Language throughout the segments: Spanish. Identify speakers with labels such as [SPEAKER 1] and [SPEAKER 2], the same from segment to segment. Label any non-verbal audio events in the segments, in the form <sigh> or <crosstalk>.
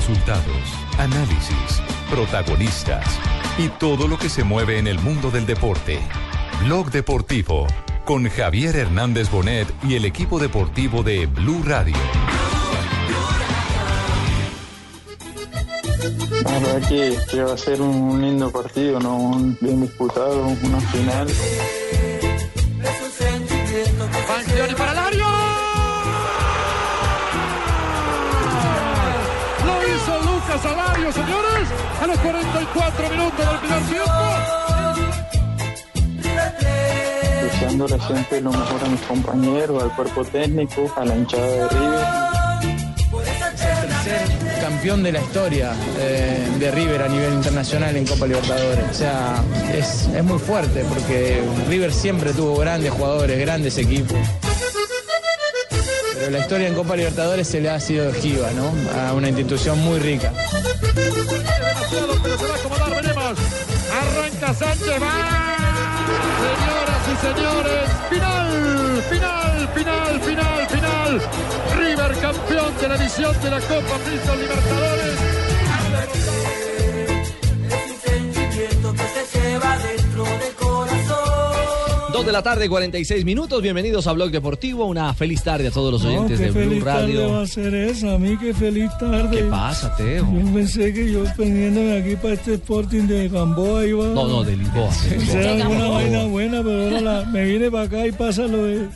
[SPEAKER 1] resultados, análisis, protagonistas y todo lo que se mueve en el mundo del deporte. Blog Deportivo con Javier Hernández Bonet y el equipo deportivo de Blue Radio.
[SPEAKER 2] La verdad que, que va a ser un lindo partido, ¿no? Un bien disputado, una final.
[SPEAKER 3] Para. Lo Alario, señores, a los 44 minutos del primer tiempo.
[SPEAKER 2] Deseándole siempre lo mejor a mis compañeros, al cuerpo técnico, a la hinchada de River.
[SPEAKER 4] campeón de la historia eh, de River a nivel internacional en Copa Libertadores. O sea, es, es muy fuerte porque River siempre tuvo grandes jugadores, grandes equipos. Pero la historia en Copa Libertadores se le ha sido esquiva, ¿no? A una institución muy rica.
[SPEAKER 3] Se. Arranca Sánchez, va. Señoras y señores, final, final, final, final, final. River campeón de la edición de la Copa Bristol Libertadores.
[SPEAKER 5] Dos de la tarde, 46 minutos. Bienvenidos a Blog Deportivo. Una feliz tarde a todos los
[SPEAKER 6] No,
[SPEAKER 5] oyentes
[SPEAKER 6] qué
[SPEAKER 5] de Blue
[SPEAKER 6] feliz tarde va
[SPEAKER 5] Radio.
[SPEAKER 6] a ser esa, a mí qué feliz tarde.
[SPEAKER 5] ¿Qué pasa, Teo?
[SPEAKER 6] Yo pensé que yo pendiéndome aquí para este Sporting de Gamboa iba.
[SPEAKER 5] No, no, de Lisboa. de Lisboa.
[SPEAKER 6] Era una vaina buena, pero ahora la- me vine para acá y pasa lo de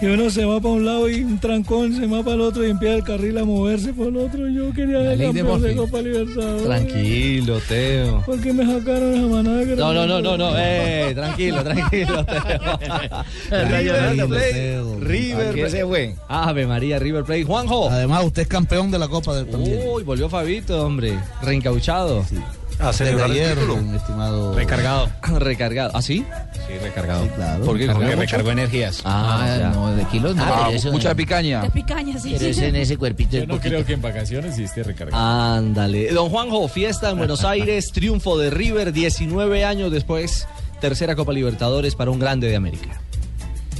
[SPEAKER 6] que uno se va para un lado y un trancón se va para el otro y empieza el carril a moverse por el otro. Yo quería
[SPEAKER 5] de
[SPEAKER 6] campeón de,
[SPEAKER 5] Murphy.
[SPEAKER 6] Copa Libertadores.
[SPEAKER 5] Tranquilo, Teo.
[SPEAKER 6] ¿Por qué me sacaron esa manada? que
[SPEAKER 5] No,
[SPEAKER 6] era-
[SPEAKER 5] no, no, no, no. Eh, tranquilo, tranquilo, <laughs> Teo. River Plate. River
[SPEAKER 7] ¿Quién se fue?
[SPEAKER 5] Ave María, River Plate. Juanjo.
[SPEAKER 7] Además, usted es campeón de la Copa del también.
[SPEAKER 5] Uy, volvió Fabito, hombre. Reencauchado.
[SPEAKER 7] A celebrar ayer, estimado.
[SPEAKER 8] Recargado. <clears throat>
[SPEAKER 5] Recargado. ¿Ah, sí?
[SPEAKER 8] Sí, recargado.
[SPEAKER 7] Sí, claro.
[SPEAKER 5] ¿Por qué?
[SPEAKER 8] Porque recargó energías.
[SPEAKER 5] Ah, ya.
[SPEAKER 7] no, de kilos no. eso-
[SPEAKER 9] mucha picaña.
[SPEAKER 10] De picaña, sí.
[SPEAKER 7] pero en ese cuerpito
[SPEAKER 8] Yo no
[SPEAKER 7] poquito.
[SPEAKER 8] creo que en vacaciones sí esté recargado.
[SPEAKER 5] Ándale. Don Juanjo, fiesta en Buenos <laughs> Aires, triunfo de River 19 años después, tercera Copa Libertadores para un grande de América.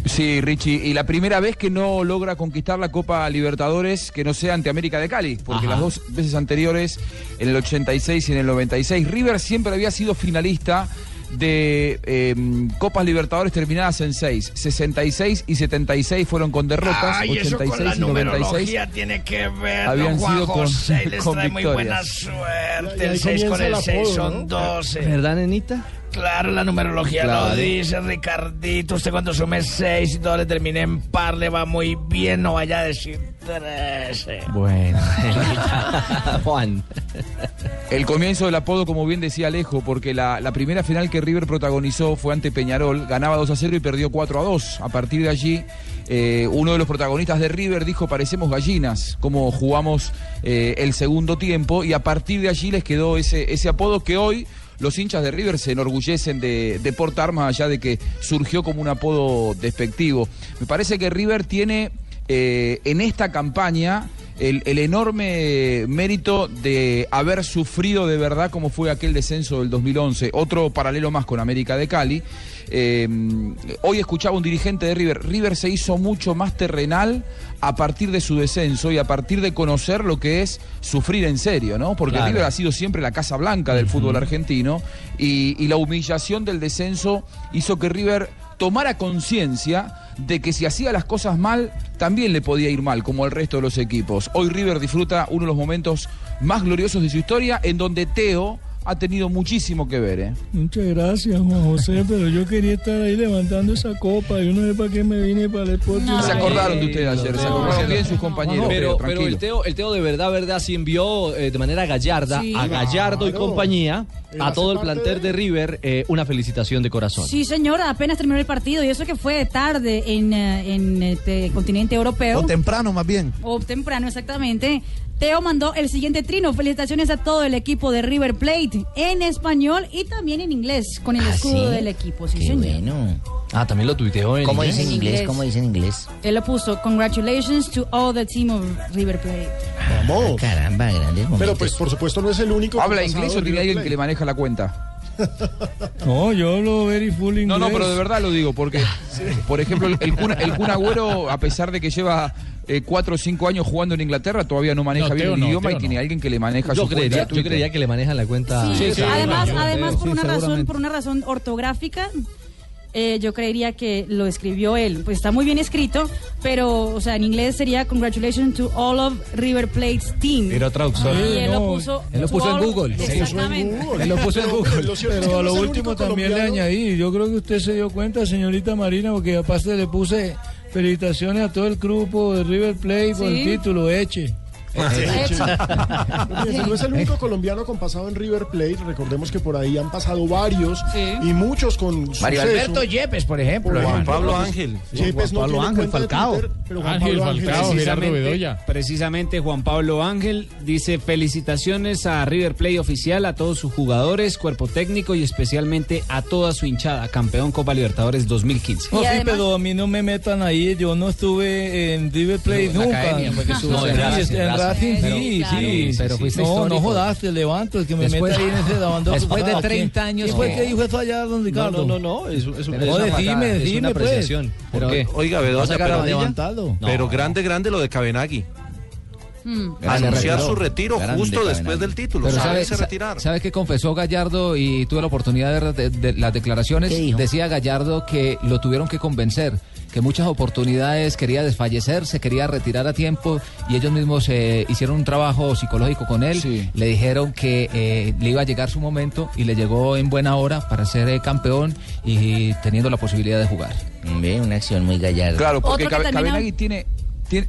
[SPEAKER 9] Sí, Richie, y la primera vez que no logra conquistar la Copa Libertadores que no sea ante América de Cali, porque
[SPEAKER 5] Ajá.
[SPEAKER 9] las dos veces anteriores, en el 86 y en el 96, River siempre había sido finalista de eh, Copas Libertadores terminadas en 6. 66 y 76 fueron con derrotas, 86 y 96
[SPEAKER 7] tiene que ver,
[SPEAKER 9] habían sido con, <laughs> con victorias.
[SPEAKER 7] suerte.
[SPEAKER 6] El seis con el seis son
[SPEAKER 7] 12.
[SPEAKER 5] ¿Verdad, nenita?
[SPEAKER 7] Claro, la numerología
[SPEAKER 9] Claro.
[SPEAKER 7] lo dice, Ricardito. Usted cuando sume 6 y todo le termine en par, le va muy bien. No vaya a decir 13.
[SPEAKER 5] Bueno. <laughs> Juan.
[SPEAKER 9] El comienzo del apodo, como bien decía Alejo, porque la, la primera final que River protagonizó fue ante Peñarol, ganaba 2 a 0 y perdió 4 a 2. A partir de allí, eh, uno de los protagonistas de River dijo, parecemos gallinas, como jugamos eh, el segundo tiempo, y a partir de allí les quedó ese, ese apodo que hoy los hinchas de River se enorgullecen de, portar, más allá de que surgió como un apodo despectivo. Me parece que River tiene eh, en esta campaña el, el enorme mérito de haber sufrido de verdad como fue aquel descenso del 2011. Otro paralelo más con América de Cali. Eh, hoy escuchaba un dirigente de River. River se hizo mucho más terrenal a partir de su descenso y a partir de conocer lo que es sufrir en serio, ¿no? Porque
[SPEAKER 5] Claro.
[SPEAKER 9] River ha sido siempre la casa blanca del fútbol argentino y, y la humillación del descenso hizo que River tomara conciencia de que si hacía las cosas mal, también le podía ir mal, como el resto de los equipos. Hoy River disfruta uno de los momentos más gloriosos de su historia, en donde Teo ha tenido muchísimo que ver. ¿eh?
[SPEAKER 6] Muchas gracias, Juan José, <laughs> pero yo quería estar ahí levantando esa copa. Yo no sé para qué me vine para el Sporting.
[SPEAKER 10] No.
[SPEAKER 9] Se acordaron de usted ayer, se acordaron
[SPEAKER 5] no,
[SPEAKER 9] bien
[SPEAKER 5] no,
[SPEAKER 9] sus compañeros.
[SPEAKER 5] Pero, el. Teo, el Teo de verdad, verdad, sí envió eh, de manera gallarda
[SPEAKER 10] Sí.
[SPEAKER 5] a Gallardo y compañía, a todo el plantel
[SPEAKER 6] de-
[SPEAKER 5] de River, eh, una felicitación de corazón.
[SPEAKER 10] Sí, señora, apenas terminó el partido y eso que fue tarde en, eh, en este continente europeo.
[SPEAKER 7] O temprano, más bien.
[SPEAKER 10] o temprano exactamente. Teo mandó el siguiente trino. Felicitaciones a todo el equipo de River Plate en español y también en inglés con el
[SPEAKER 7] ¿Ah,
[SPEAKER 10] escudo
[SPEAKER 7] sí?
[SPEAKER 10] del equipo. Sí,
[SPEAKER 7] Qué
[SPEAKER 10] señor.
[SPEAKER 7] bueno.
[SPEAKER 5] Ah, también lo tuiteó en
[SPEAKER 7] ¿Cómo
[SPEAKER 5] inglés.
[SPEAKER 7] dice en inglés? ¿Cómo dice en inglés?
[SPEAKER 10] Él lo puso. Congratulations to all the team of River Plate.
[SPEAKER 7] Ah, caramba, grandes momentos.
[SPEAKER 11] Pero pues por supuesto no es el único. que
[SPEAKER 9] ¿Habla inglés o
[SPEAKER 11] en
[SPEAKER 9] tiene alguien que le maneja la cuenta?
[SPEAKER 6] No, yo hablo very full inglés.
[SPEAKER 9] No, no, pero de verdad lo digo, porque, por ejemplo, el, el, Kun, el Kun Agüero, a pesar de que lleva eh, cuatro o cinco años jugando en Inglaterra, todavía no maneja
[SPEAKER 8] No,
[SPEAKER 9] bien el
[SPEAKER 8] no,
[SPEAKER 9] idioma y tiene alguien que le maneja
[SPEAKER 5] Yo
[SPEAKER 9] su cuenta
[SPEAKER 5] creería,
[SPEAKER 9] de
[SPEAKER 5] yo creería que le manejan la cuenta.
[SPEAKER 10] Sí,
[SPEAKER 6] sí,
[SPEAKER 10] además, además por una razón, por una razón ortográfica, eh, yo creería que lo escribió él. Pues está muy bien escrito, pero, o sea, en inglés sería Congratulations to all of River Plate's team.
[SPEAKER 5] Era traductor.
[SPEAKER 10] Y él
[SPEAKER 6] no,
[SPEAKER 10] lo puso.
[SPEAKER 5] él lo puso en Google. Sí,
[SPEAKER 10] Exactamente.
[SPEAKER 5] Él lo puso en
[SPEAKER 11] Pero-
[SPEAKER 5] Google.
[SPEAKER 11] pero lo
[SPEAKER 6] a lo último también le añadí. Yo creo que usted se dio cuenta, señorita Marina, porque aparte le puse felicitaciones a todo el grupo de River Plate por el título, Eche.
[SPEAKER 11] No es el único colombiano con pasado en River Plate. Recordemos que por ahí han pasado varios y muchos con
[SPEAKER 7] Mario
[SPEAKER 11] suceso.
[SPEAKER 7] Alberto Yepes, por ejemplo.
[SPEAKER 11] Por. Juan Pablo
[SPEAKER 12] Ángel.
[SPEAKER 11] Yepes no
[SPEAKER 7] Juan Pablo Ángel Falcao.
[SPEAKER 11] Twitter, pero Juan
[SPEAKER 8] Ángel
[SPEAKER 11] Pablo Ángel
[SPEAKER 8] Falcao,
[SPEAKER 13] Precisamente, Juan Pablo Ángel dice felicitaciones a River Plate oficial, a todos sus jugadores, cuerpo técnico y especialmente a toda su hinchada, campeón Copa Libertadores 2015.
[SPEAKER 6] No,
[SPEAKER 10] Y
[SPEAKER 6] sí,
[SPEAKER 10] además-
[SPEAKER 6] pero a mí no me metan ahí. Yo no estuve en River Plate
[SPEAKER 7] la
[SPEAKER 6] nunca.
[SPEAKER 7] academia.
[SPEAKER 5] No, Racing,
[SPEAKER 10] Pero-
[SPEAKER 6] sí,
[SPEAKER 10] claro.
[SPEAKER 6] sí.
[SPEAKER 7] Pero fuiste
[SPEAKER 6] No, no
[SPEAKER 7] histórico.
[SPEAKER 6] jodas, te levanto, el que me
[SPEAKER 7] Después-
[SPEAKER 6] meta ahí en ese lavando. <laughs>
[SPEAKER 7] después de
[SPEAKER 6] Ah,
[SPEAKER 7] 30
[SPEAKER 6] ¿quién-
[SPEAKER 7] años
[SPEAKER 6] ¿Quién fue
[SPEAKER 7] que-
[SPEAKER 6] que dijo eso allá, don
[SPEAKER 5] No,
[SPEAKER 6] Ricardo?
[SPEAKER 5] no, no, no. Es, es, es
[SPEAKER 7] No,
[SPEAKER 5] una,
[SPEAKER 6] decime,
[SPEAKER 5] es
[SPEAKER 6] decime,
[SPEAKER 5] una
[SPEAKER 6] pues.
[SPEAKER 5] apreciación. ¿Por
[SPEAKER 12] Pero,
[SPEAKER 5] qué?
[SPEAKER 12] Oiga,
[SPEAKER 5] ¿Va a
[SPEAKER 12] Bedoya, pero.
[SPEAKER 5] No.
[SPEAKER 12] pero grande, grande lo de Cabenagui.
[SPEAKER 10] Mm.
[SPEAKER 12] Anunciar su retiro
[SPEAKER 7] Grande
[SPEAKER 12] justo después del título.
[SPEAKER 9] Pero
[SPEAKER 12] sabe,
[SPEAKER 9] sabe,
[SPEAKER 12] retirar.
[SPEAKER 9] ¿sabe qué confesó Gallardo y tuve la oportunidad de ver de- de las declaraciones? Decía Gallardo que lo tuvieron que convencer, que muchas oportunidades quería desfallecer, se quería retirar a tiempo y ellos mismos eh, hicieron un trabajo psicológico con él.
[SPEAKER 6] Sí.
[SPEAKER 9] Le dijeron que eh, le iba a llegar su momento y le llegó en buena hora para ser eh, campeón y teniendo la posibilidad de jugar.
[SPEAKER 7] Ve, una acción muy gallarda.
[SPEAKER 9] Claro, porque Cabenagui tiene, tiene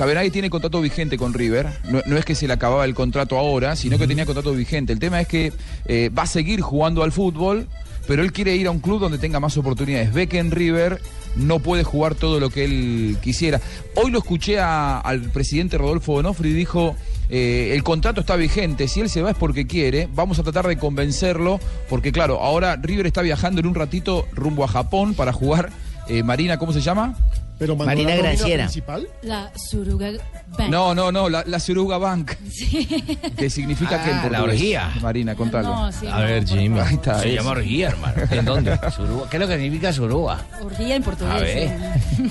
[SPEAKER 9] Cabenagui tiene contrato vigente con River. No, no es que se le acababa el contrato ahora, sino que tenía contrato vigente. El tema es que eh, va a seguir jugando al fútbol, pero él quiere ir a un club donde tenga más oportunidades. Ve que en River no puede jugar todo lo que él quisiera. Hoy lo escuché a- al presidente Rodolfo Donofri y dijo, eh, el contrato está vigente, si él se va es porque quiere, vamos a tratar de convencerlo, porque claro, ahora River está viajando en un ratito rumbo a Japón para jugar. eh, Marina, ¿cómo se llama?
[SPEAKER 11] Pero mandó
[SPEAKER 7] Marina
[SPEAKER 11] la principal.
[SPEAKER 10] La Suruga Bank.
[SPEAKER 9] No, no, no, la, la Suruga Bank. <laughs> Que significa que en
[SPEAKER 7] Ah, la
[SPEAKER 9] portugués.
[SPEAKER 7] orgía.
[SPEAKER 9] Marina, contalo.
[SPEAKER 10] No, sí,
[SPEAKER 5] A
[SPEAKER 10] no,
[SPEAKER 5] ver,
[SPEAKER 10] por
[SPEAKER 5] Jimmy.
[SPEAKER 10] favor.
[SPEAKER 9] Ahí está.
[SPEAKER 7] Se
[SPEAKER 9] es.
[SPEAKER 7] llama orgía, hermano. <laughs>
[SPEAKER 5] ¿En dónde?
[SPEAKER 7] Suruba. ¿Qué es lo que significa suruba?
[SPEAKER 10] Orgía en portugués.
[SPEAKER 7] A ver.
[SPEAKER 10] sí. <laughs>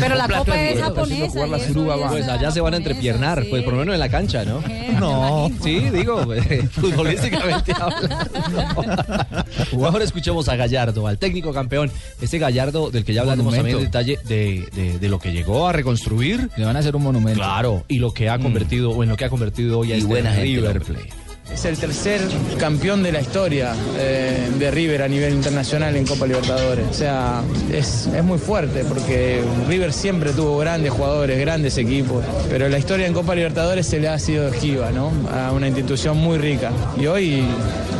[SPEAKER 10] Pero la
[SPEAKER 7] plato
[SPEAKER 10] copa
[SPEAKER 7] de
[SPEAKER 10] es
[SPEAKER 7] huevo,
[SPEAKER 10] japonesa.
[SPEAKER 9] jugar la
[SPEAKER 10] y eso
[SPEAKER 9] suruga va.
[SPEAKER 5] Pues allá se van a
[SPEAKER 10] japonesa,
[SPEAKER 5] entrepiernar,
[SPEAKER 10] sí.
[SPEAKER 5] pues por lo menos en la cancha, ¿no?
[SPEAKER 10] Eh, imagino.
[SPEAKER 5] Sí, digo, eh, futbolísticamente hablando. Ahora escuchemos a Gallardo, al técnico campeón. Este Gallardo del que ya hablaremos también
[SPEAKER 9] Monumento.
[SPEAKER 5] Detalle de, de- de lo que llegó a reconstruir.
[SPEAKER 9] Le van a hacer un monumento.
[SPEAKER 5] Claro, y lo que ha convertido, o en lo que ha convertido hoy a
[SPEAKER 7] Y
[SPEAKER 5] este
[SPEAKER 7] buena
[SPEAKER 5] River. Plate.
[SPEAKER 4] Es el tercer campeón de la historia eh, de River a nivel internacional en Copa Libertadores. O sea, es, es muy fuerte porque River siempre tuvo grandes jugadores, grandes equipos, pero la historia en Copa Libertadores se le ha sido esquiva, ¿no? A una institución muy rica. Y hoy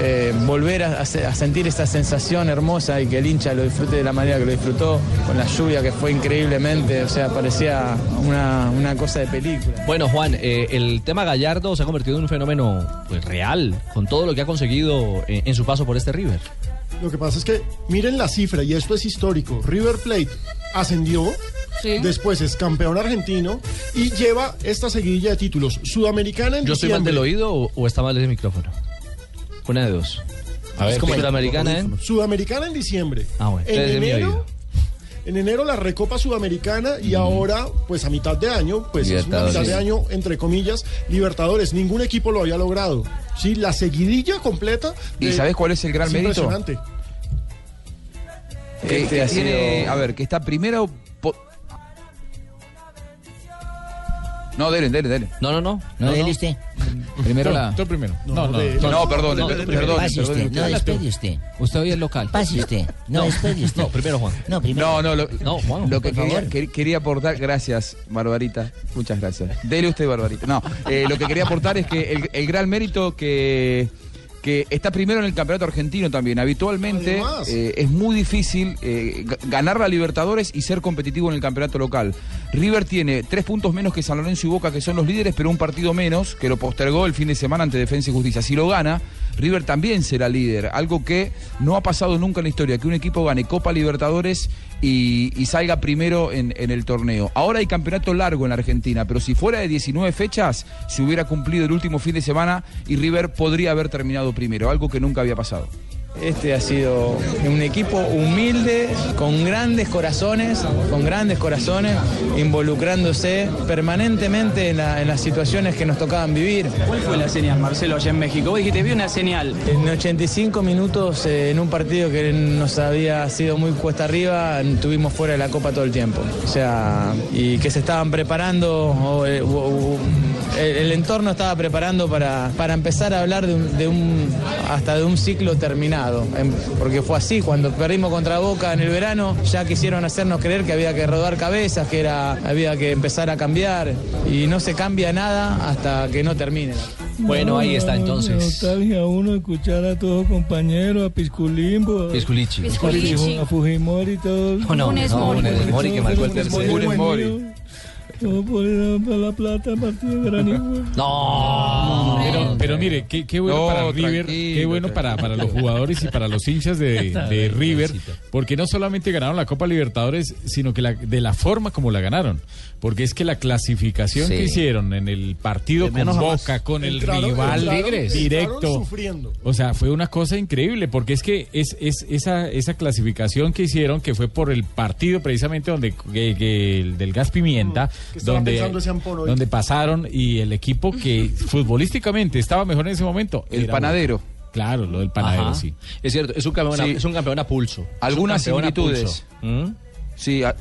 [SPEAKER 4] eh, volver a, a se- a sentir esa sensación hermosa y que el hincha lo disfrute de la manera que lo disfrutó, con la lluvia que fue increíblemente, o sea, parecía una, una cosa de película.
[SPEAKER 5] Bueno, Juan, eh, el tema Gallardo se ha convertido en un fenómeno pues, real, con todo lo que ha conseguido en, en su paso por este River.
[SPEAKER 11] Lo que pasa es que miren la cifra y esto es histórico. River Plate ascendió,
[SPEAKER 10] Sí.
[SPEAKER 11] después es campeón argentino y lleva esta seguidilla de títulos. Sudamericana en
[SPEAKER 5] ¿Yo estoy mal
[SPEAKER 11] diciembre.
[SPEAKER 5] del oído o, o está mal el micrófono? Una de dos.
[SPEAKER 12] A ver,
[SPEAKER 5] es como. Sudamericana en...
[SPEAKER 11] Sudamericana en diciembre.
[SPEAKER 5] Ah, bueno,
[SPEAKER 11] en
[SPEAKER 5] entonces es mi
[SPEAKER 11] enero,
[SPEAKER 5] oído.
[SPEAKER 11] En enero la Recopa Sudamericana y ahora, pues a mitad de año, pues es una mitad de año, entre comillas, Libertadores. Ningún equipo lo había logrado. Sí, la seguidilla completa.
[SPEAKER 9] ¿Y sabes cuál es el gran
[SPEAKER 11] es
[SPEAKER 9] mérito?
[SPEAKER 11] Impresionante.
[SPEAKER 9] Que,
[SPEAKER 4] Este
[SPEAKER 9] que tiene, a ver, que está primero. No, dele, dele, dele.
[SPEAKER 5] No, no, no.
[SPEAKER 7] ¿No, dele usted?
[SPEAKER 9] Primero la.
[SPEAKER 8] tú primero.
[SPEAKER 11] No,
[SPEAKER 8] No, no.
[SPEAKER 9] perdón,
[SPEAKER 5] No,
[SPEAKER 9] perdón,
[SPEAKER 5] primero.
[SPEAKER 9] perdón,
[SPEAKER 7] Pase usted,
[SPEAKER 9] perdón.
[SPEAKER 7] no despegue usted.
[SPEAKER 9] Usted hoy es local.
[SPEAKER 7] Pase usted, no despegue usted.
[SPEAKER 5] No, primero Juan.
[SPEAKER 7] No, primero.
[SPEAKER 9] No, no, lo,
[SPEAKER 5] No, Juan,
[SPEAKER 9] lo que quería, aportar, gracias, Barbarita, muchas gracias. Dele usted, Barbarita. No, eh, lo que quería aportar es que el, el gran mérito que, que está primero en el campeonato argentino también. Habitualmente eh, es muy difícil eh, ga- ganar la Libertadores y ser competitivo en el campeonato local. River tiene tres puntos menos que San Lorenzo y Boca, que son los líderes, pero un partido menos, que lo postergó el fin de semana ante Defensa y Justicia. Si lo gana, River también será líder. Algo que no ha pasado nunca en la historia, que un equipo gane Copa Libertadores y, salga primero en, en el torneo. Ahora hay campeonato largo en la Argentina, pero si fuera de 19 fechas, se hubiera cumplido el último fin de semana y River podría haber terminado primero, algo que nunca había pasado.
[SPEAKER 4] Este ha sido un equipo humilde, con grandes corazones, con grandes corazones, involucrándose permanentemente en, la- en las situaciones que nos tocaban vivir.
[SPEAKER 14] ¿Cuál fue la señal, Marcelo, allá en México? Vos dijiste, vi una señal.
[SPEAKER 4] En 85 minutos, eh, en un partido que nos había sido muy cuesta arriba, tuvimos fuera de la Copa todo el tiempo. O sea, y que se estaban preparando, o, eh, o- o- el, el entorno estaba preparando para, para empezar a hablar de un, de un- hasta de un ciclo terminado. Em, Porque fue así, cuando perdimos contra Boca en el verano, ya quisieron hacernos creer que había que rodar cabezas, que era, había que empezar a cambiar, y no se cambia nada hasta que no termine.
[SPEAKER 5] Bueno, ahí está
[SPEAKER 6] No,
[SPEAKER 5] entonces.
[SPEAKER 6] Nostalgia uno escuchar a todos compañeros, a Pisculimbo. a-
[SPEAKER 5] Pisculichi.
[SPEAKER 6] A Fujimori- A Fujimori y todos.
[SPEAKER 5] No, no, Funes no, Mori. Funes Mori que marcó el tercero.
[SPEAKER 6] Por ir a la plata, partido.
[SPEAKER 5] No.
[SPEAKER 8] Pero, pero mire, qué, qué bueno
[SPEAKER 9] No,
[SPEAKER 8] para River, qué bueno para, para los jugadores y para los hinchas de, <laughs> de River, porque no solamente ganaron la Copa Libertadores, sino que la, de la forma como la ganaron. Porque es que la clasificación
[SPEAKER 11] Sí.
[SPEAKER 8] que hicieron en el partido
[SPEAKER 11] De
[SPEAKER 8] con. Boca, con el rival
[SPEAKER 11] entraron-
[SPEAKER 8] directo.
[SPEAKER 11] sufriendo.
[SPEAKER 8] O sea, fue una cosa increíble, porque es que es, es esa, esa clasificación que hicieron, que fue por el partido precisamente donde que- que el del gas pimienta,
[SPEAKER 11] estaba
[SPEAKER 8] donde, donde pasaron y el equipo que <laughs> futbolísticamente estaba mejor en ese momento.
[SPEAKER 9] El panadero.
[SPEAKER 8] Claro, lo del panadero,
[SPEAKER 5] Ajá.
[SPEAKER 8] sí.
[SPEAKER 5] Es cierto, es un campeón,
[SPEAKER 9] Sí.
[SPEAKER 5] es un campeón a pulso.
[SPEAKER 9] Algunas similitudes.
[SPEAKER 5] pulso. ¿Mm?
[SPEAKER 9] Sí, a-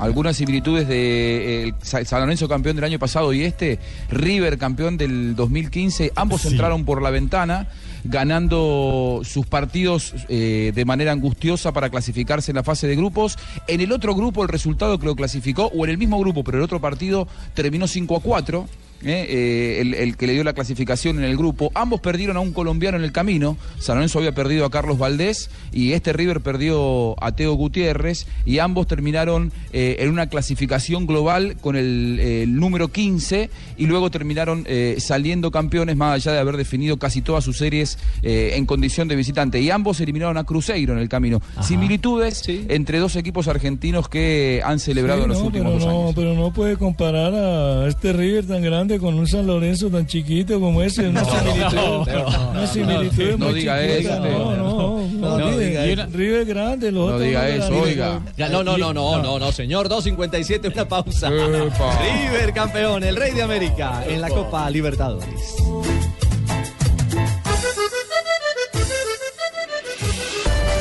[SPEAKER 9] algunas similitudes de eh, San Lorenzo campeón del año pasado y este River campeón del 2015, ambos entraron por la ventana ganando sus partidos eh, de manera angustiosa para clasificarse en la fase de grupos. En el otro grupo el resultado que lo clasificó, o en el mismo grupo, pero el otro partido terminó 5 a 4. Eh, eh, el, el que le dio la clasificación en el grupo. Ambos perdieron a un colombiano en el camino. San Lorenzo había perdido a Carlos Valdés y este River perdió a Teo Gutiérrez y ambos terminaron eh, en una clasificación global con el, eh, el número 15 y luego terminaron saliendo campeones más allá de haber definido casi todas sus series en condición de visitante. Y ambos eliminaron a Cruzeiro en el camino. Similitudes entre dos equipos argentinos que han celebrado
[SPEAKER 6] Sí,
[SPEAKER 9] en los últimos
[SPEAKER 6] no,
[SPEAKER 9] años.
[SPEAKER 6] pero no puede comparar a este River tan grande con un San Lorenzo tan chiquito como ese. Una similitud,
[SPEAKER 9] no,
[SPEAKER 6] una
[SPEAKER 9] no,
[SPEAKER 6] similitud
[SPEAKER 9] no diga eso.
[SPEAKER 6] No, no, no,
[SPEAKER 5] No
[SPEAKER 6] diga
[SPEAKER 5] diga
[SPEAKER 6] eso. River grande, los
[SPEAKER 9] No
[SPEAKER 6] otros
[SPEAKER 9] diga
[SPEAKER 6] no
[SPEAKER 9] eso, oiga.
[SPEAKER 5] Ya, no, no, no, no, no, no, señor. 2.57, una pausa.
[SPEAKER 9] Epa.
[SPEAKER 5] River campeón, el rey de América en la Copa Libertadores.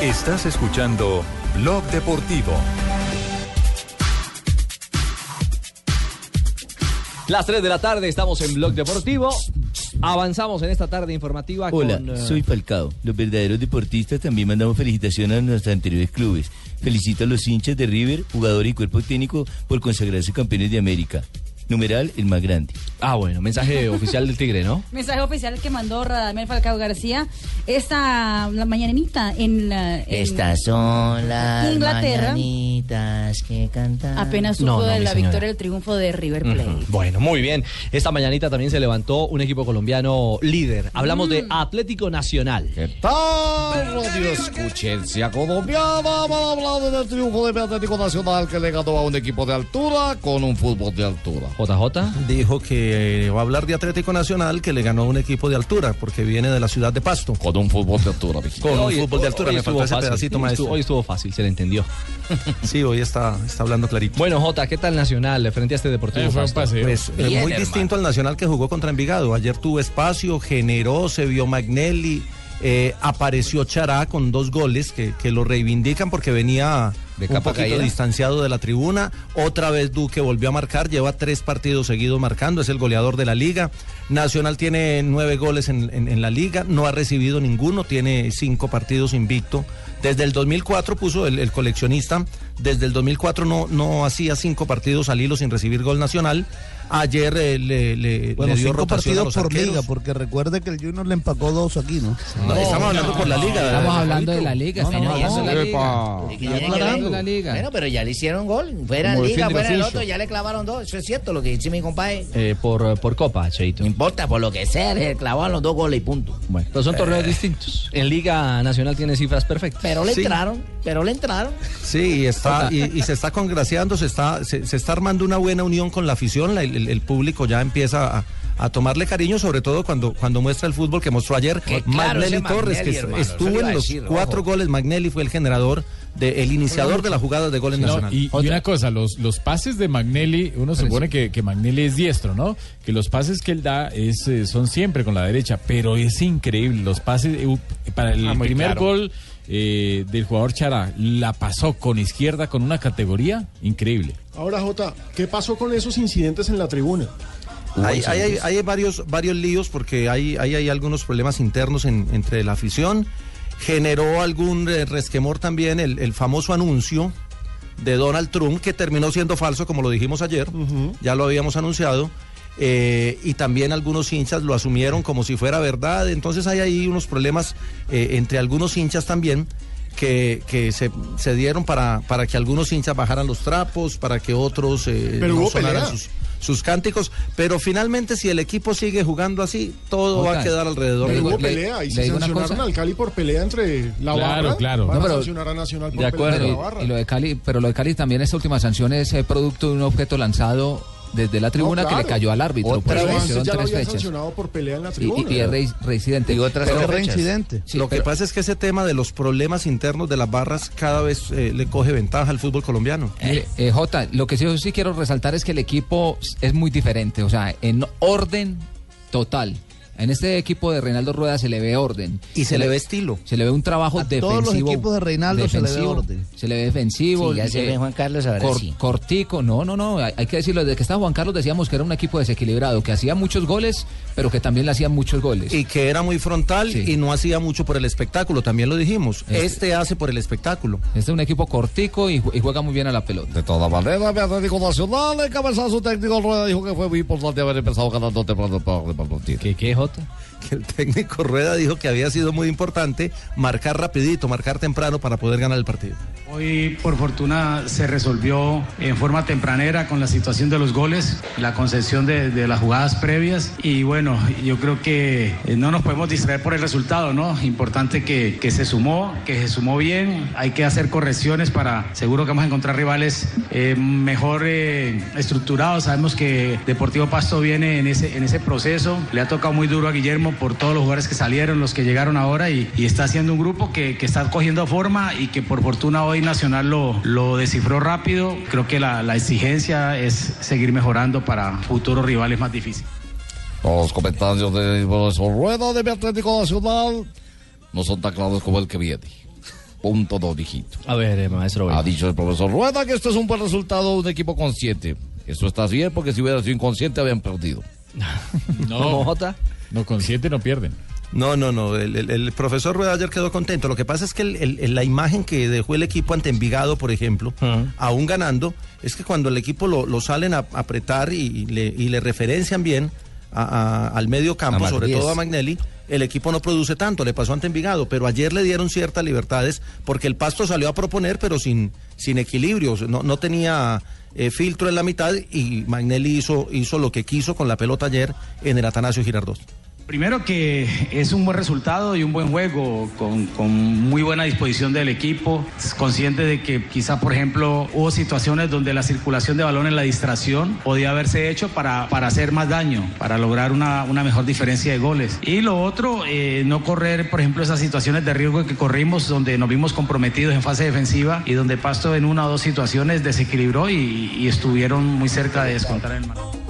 [SPEAKER 1] Estás escuchando Blog Deportivo.
[SPEAKER 5] Las 3 de la tarde estamos en Blog Deportivo. Avanzamos en esta tarde informativa
[SPEAKER 15] Hola,
[SPEAKER 5] con... eh,
[SPEAKER 15] soy Falcao. Los verdaderos deportistas también mandamos felicitaciones a nuestros anteriores clubes. Felicito a los hinchas de River, jugador y cuerpo técnico por consagrarse campeones de América. Numeral, el más grande.
[SPEAKER 5] Ah, bueno, mensaje <laughs> oficial del Tigre, ¿no?
[SPEAKER 10] Mensaje oficial que mandó Radamel Falcao García esta la mañanita en, la, en-
[SPEAKER 15] Estas son las
[SPEAKER 10] Inglaterra.
[SPEAKER 15] mañanitas que cantan.
[SPEAKER 10] apenas supo
[SPEAKER 5] No, no,
[SPEAKER 10] de la
[SPEAKER 5] señora.
[SPEAKER 10] victoria del triunfo de River Plate.
[SPEAKER 5] Ujú. Bueno, muy bien. Esta mañanita también se levantó un equipo colombiano líder. Hablamos de Atlético Nacional.
[SPEAKER 16] ¿Qué tal, Radio Escuchencia Colombiana? Para hablar del triunfo de Atlético Nacional que le ganó a un equipo de altura con un fútbol de altura.
[SPEAKER 5] JJ.
[SPEAKER 12] Dijo que eh, va a hablar de Atlético Nacional que le ganó a un equipo de altura porque viene de la ciudad de Pasto.
[SPEAKER 16] Con un fútbol de altura,
[SPEAKER 12] Con
[SPEAKER 5] Hoy-
[SPEAKER 12] un fútbol de altura,
[SPEAKER 5] hoy
[SPEAKER 12] me
[SPEAKER 5] estuvo
[SPEAKER 12] faltó ese
[SPEAKER 5] fácil.
[SPEAKER 12] pedacito,
[SPEAKER 5] Hoy
[SPEAKER 12] maestro.
[SPEAKER 5] estuvo- Hoy estuvo fácil, se le entendió. <laughs>
[SPEAKER 12] Sí, hoy está, está hablando clarito.
[SPEAKER 5] Bueno, Jota, ¿qué tal Nacional frente a este Deportivo
[SPEAKER 8] Eh, fue un
[SPEAKER 5] Pasto?
[SPEAKER 8] paseo.
[SPEAKER 12] Pues eh,
[SPEAKER 5] Bien,
[SPEAKER 12] muy
[SPEAKER 5] hermano.
[SPEAKER 12] distinto al Nacional que jugó contra Envigado. Ayer tuvo espacio, generó, se vio Magnelli, eh, apareció Chará con dos goles que, que lo reivindican porque venía
[SPEAKER 5] De
[SPEAKER 12] un poquito
[SPEAKER 5] caída.
[SPEAKER 12] distanciado de la tribuna. Otra vez Duque volvió a marcar, lleva tres partidos seguidos marcando, es el goleador de la liga. Nacional tiene nueve goles en, en- en la liga, no ha recibido ninguno, tiene cinco partidos invicto. Desde el 2004 puso el, el coleccionista, desde el 2004 no, no hacía cinco partidos al hilo sin recibir gol nacional. Ayer eh, le, le-
[SPEAKER 17] Bueno,
[SPEAKER 12] le dio
[SPEAKER 17] cinco partidos por
[SPEAKER 12] arqueros.
[SPEAKER 17] liga, porque recuerde que el Junior le empacó dos aquí, ¿no?
[SPEAKER 12] No, estamos hablando por la liga.
[SPEAKER 18] Estamos
[SPEAKER 12] eh,
[SPEAKER 18] hablando de la liga.
[SPEAKER 17] No,
[SPEAKER 18] estamos
[SPEAKER 17] no,
[SPEAKER 18] hablando de la
[SPEAKER 9] no,
[SPEAKER 18] liga.
[SPEAKER 9] epa.
[SPEAKER 18] Estamos hablando de la liga.
[SPEAKER 19] Bueno, pero ya le hicieron gol. Fuera en liga, fuera el otro, ya le clavaron dos. Eso es cierto lo que dice mi compadre.
[SPEAKER 5] Eh, por, por Copa, Cheito.
[SPEAKER 19] No importa, por lo que sea, le clavaron los dos goles y punto.
[SPEAKER 5] Bueno, pero son torneos distintos. En Liga Nacional tiene cifras perfectas.
[SPEAKER 19] Pero le
[SPEAKER 12] Sí.
[SPEAKER 19] entraron, pero le entraron.
[SPEAKER 12] Sí, y, está, y, y se está congraciando, se está, se, se está armando una buena unión con la afición, la- el, el público ya empieza a, a tomarle cariño, sobre todo cuando, cuando muestra el fútbol que mostró ayer
[SPEAKER 19] Que claro,
[SPEAKER 12] Magnelli Torres, que
[SPEAKER 19] Magnelli, hermano, eso
[SPEAKER 12] estuvo en los
[SPEAKER 19] decir,
[SPEAKER 12] cuatro
[SPEAKER 19] ojo.
[SPEAKER 12] goles, Magnelli fue el generador, de, el iniciador de la jugada de goles
[SPEAKER 8] No,
[SPEAKER 12] nacional.
[SPEAKER 8] y, y una cosa, los, los pases de Magnelli, uno supone que, que Magnelli es diestro, ¿no? Que los pases que él da es, eh, son siempre con la derecha, pero es increíble. Los pases, eh, para el
[SPEAKER 3] Ah,
[SPEAKER 8] primer
[SPEAKER 3] claro.
[SPEAKER 8] gol eh, del jugador Chará, la pasó con izquierda con una categoría increíble.
[SPEAKER 11] Ahora, Jota, ¿qué pasó con esos incidentes en la tribuna?
[SPEAKER 12] Hay, hay- hay- hay varios, varios líos porque hay, hay, hay algunos problemas internos en- entre la afición. Generó algún eh, resquemor también el, el famoso anuncio de Donald Trump que terminó siendo falso, como lo dijimos ayer, ya lo habíamos anunciado. Eh, y también algunos hinchas lo asumieron como si fuera verdad. Entonces hay ahí unos problemas eh, entre algunos hinchas también que, que se, se dieron para, para que algunos hinchas bajaran los trapos, para que otros eh,
[SPEAKER 11] Pero
[SPEAKER 12] no
[SPEAKER 11] hubo
[SPEAKER 12] sonaran
[SPEAKER 11] pelea.
[SPEAKER 12] sus, sus cánticos. Pero finalmente, si el equipo sigue jugando así, todo va a quedar alrededor
[SPEAKER 11] Pero
[SPEAKER 12] del
[SPEAKER 11] hubo pelea y se sancionaron al Cali por pelea entre la
[SPEAKER 8] Claro,
[SPEAKER 11] barra.
[SPEAKER 8] claro.
[SPEAKER 11] Van
[SPEAKER 18] No,
[SPEAKER 11] a
[SPEAKER 18] pero-
[SPEAKER 11] sancionar a Nacional por
[SPEAKER 18] De
[SPEAKER 11] pelea entre la
[SPEAKER 18] acuerdo.
[SPEAKER 11] barra.
[SPEAKER 18] Y, y lo de Cali, pero lo de Cali también, esta última sanción es eh, producto de un objeto lanzado desde la tribuna que
[SPEAKER 11] claro.
[SPEAKER 18] le cayó al árbitro.
[SPEAKER 11] Otra
[SPEAKER 18] por eso
[SPEAKER 11] vez. ya lo
[SPEAKER 18] tres fechas.
[SPEAKER 11] sancionado por pelea en la
[SPEAKER 18] Y,
[SPEAKER 11] tribuna.
[SPEAKER 18] y- y es rei- reincidente. Pero-
[SPEAKER 12] reincidente. Lo que pasa es que ese tema de los problemas internos de las barras cada vez eh, le coge ventaja al fútbol colombiano.
[SPEAKER 18] Mire, eh, Jota, lo que sí, yo sí quiero resaltar es que el equipo es muy diferente, o sea, en orden total. En este equipo de Reinaldo Rueda se le ve orden.
[SPEAKER 12] Y se le ve estilo.
[SPEAKER 18] Se le ve un trabajo
[SPEAKER 17] A
[SPEAKER 18] defensivo.
[SPEAKER 17] todos los equipos de Reinaldo se le ve orden.
[SPEAKER 18] Se le ve defensivo.
[SPEAKER 19] Sí, ya se ve Juan Carlos ahora sí.
[SPEAKER 18] Cortico, no, no, no. Hay, hay que decirlo, desde que estaba Juan Carlos decíamos que era un equipo desequilibrado, que hacía muchos goles, pero que también le hacían muchos goles.
[SPEAKER 12] Y que era muy frontal y no hacía mucho por el espectáculo, también lo dijimos.
[SPEAKER 18] Este-
[SPEAKER 12] Este, hace por el espectáculo.
[SPEAKER 18] Este es un equipo cortico y, ju- y juega muy bien a la pelota.
[SPEAKER 16] De todas maneras, mi Atlético Nacional, el cabezazo técnico Rueda dijo que fue muy importante haber empezado ganando temprano para el partido.
[SPEAKER 5] ¿Qué, qué, Jota?
[SPEAKER 12] Que el técnico Rueda dijo que había sido muy importante marcar rapidito, marcar temprano para poder ganar el partido.
[SPEAKER 14] Hoy, por fortuna, se resolvió en forma tempranera con la situación de los goles, la concesión de, las jugadas previas. Y bueno, yo creo que eh, no nos podemos distraer por el resultado, ¿no? Importante que, que se sumó, que se sumó bien. Hay que hacer correcciones para, seguro que vamos a encontrar rivales eh, mejor eh, estructurados. Sabemos que Deportivo Pasto viene en ese, en ese proceso. Le ha tocado muy duro a Guillermo por todos los jugadores que salieron, los que llegaron ahora y, y está haciendo un grupo que, que está cogiendo forma y que por fortuna hoy Nacional lo, lo descifró rápido. Creo que la, la exigencia es seguir mejorando para futuros rivales más difíciles.
[SPEAKER 16] Los comentarios de profesor Rueda de mi Atlético Nacional no son tan claros como el que viene. Punto dos dígito.
[SPEAKER 5] A ver, eh, maestro.
[SPEAKER 16] Ha dicho el profesor Rueda que esto es un buen resultado de un equipo consciente. Eso está bien porque si hubiera sido inconsciente habían perdido. <laughs>
[SPEAKER 8] No, No, con siete no pierden.
[SPEAKER 12] No, no, no. El, el- el profesor Rueda ayer quedó contento. Lo que pasa es que el- el- el- la imagen que dejó el equipo ante Envigado, por ejemplo, aún ganando, es que cuando el equipo lo, lo salen a apretar y, le, y le referencian bien a- a- al medio campo, sobre todo a Magnelli, el equipo no produce tanto. Le pasó ante Envigado, pero ayer le dieron ciertas libertades porque el Pasto salió a proponer, pero sin, sin equilibrio. No, no tenía eh, filtro en la mitad y Magnelli hizo, hizo lo que quiso con la pelota ayer en el Atanasio Girardot.
[SPEAKER 14] Primero que es un buen resultado y un buen juego, con, con muy buena disposición del equipo, consciente de que quizá, por ejemplo, hubo situaciones donde la circulación de balón en la distracción podía haberse hecho para, para hacer más daño, para lograr una, una mejor diferencia de goles. Y lo otro, eh, no correr, por ejemplo, esas situaciones de riesgo que corrimos, donde nos vimos comprometidos en fase defensiva y donde Pasto en una o dos situaciones desequilibró y, estuvieron muy cerca de descontar el marcador.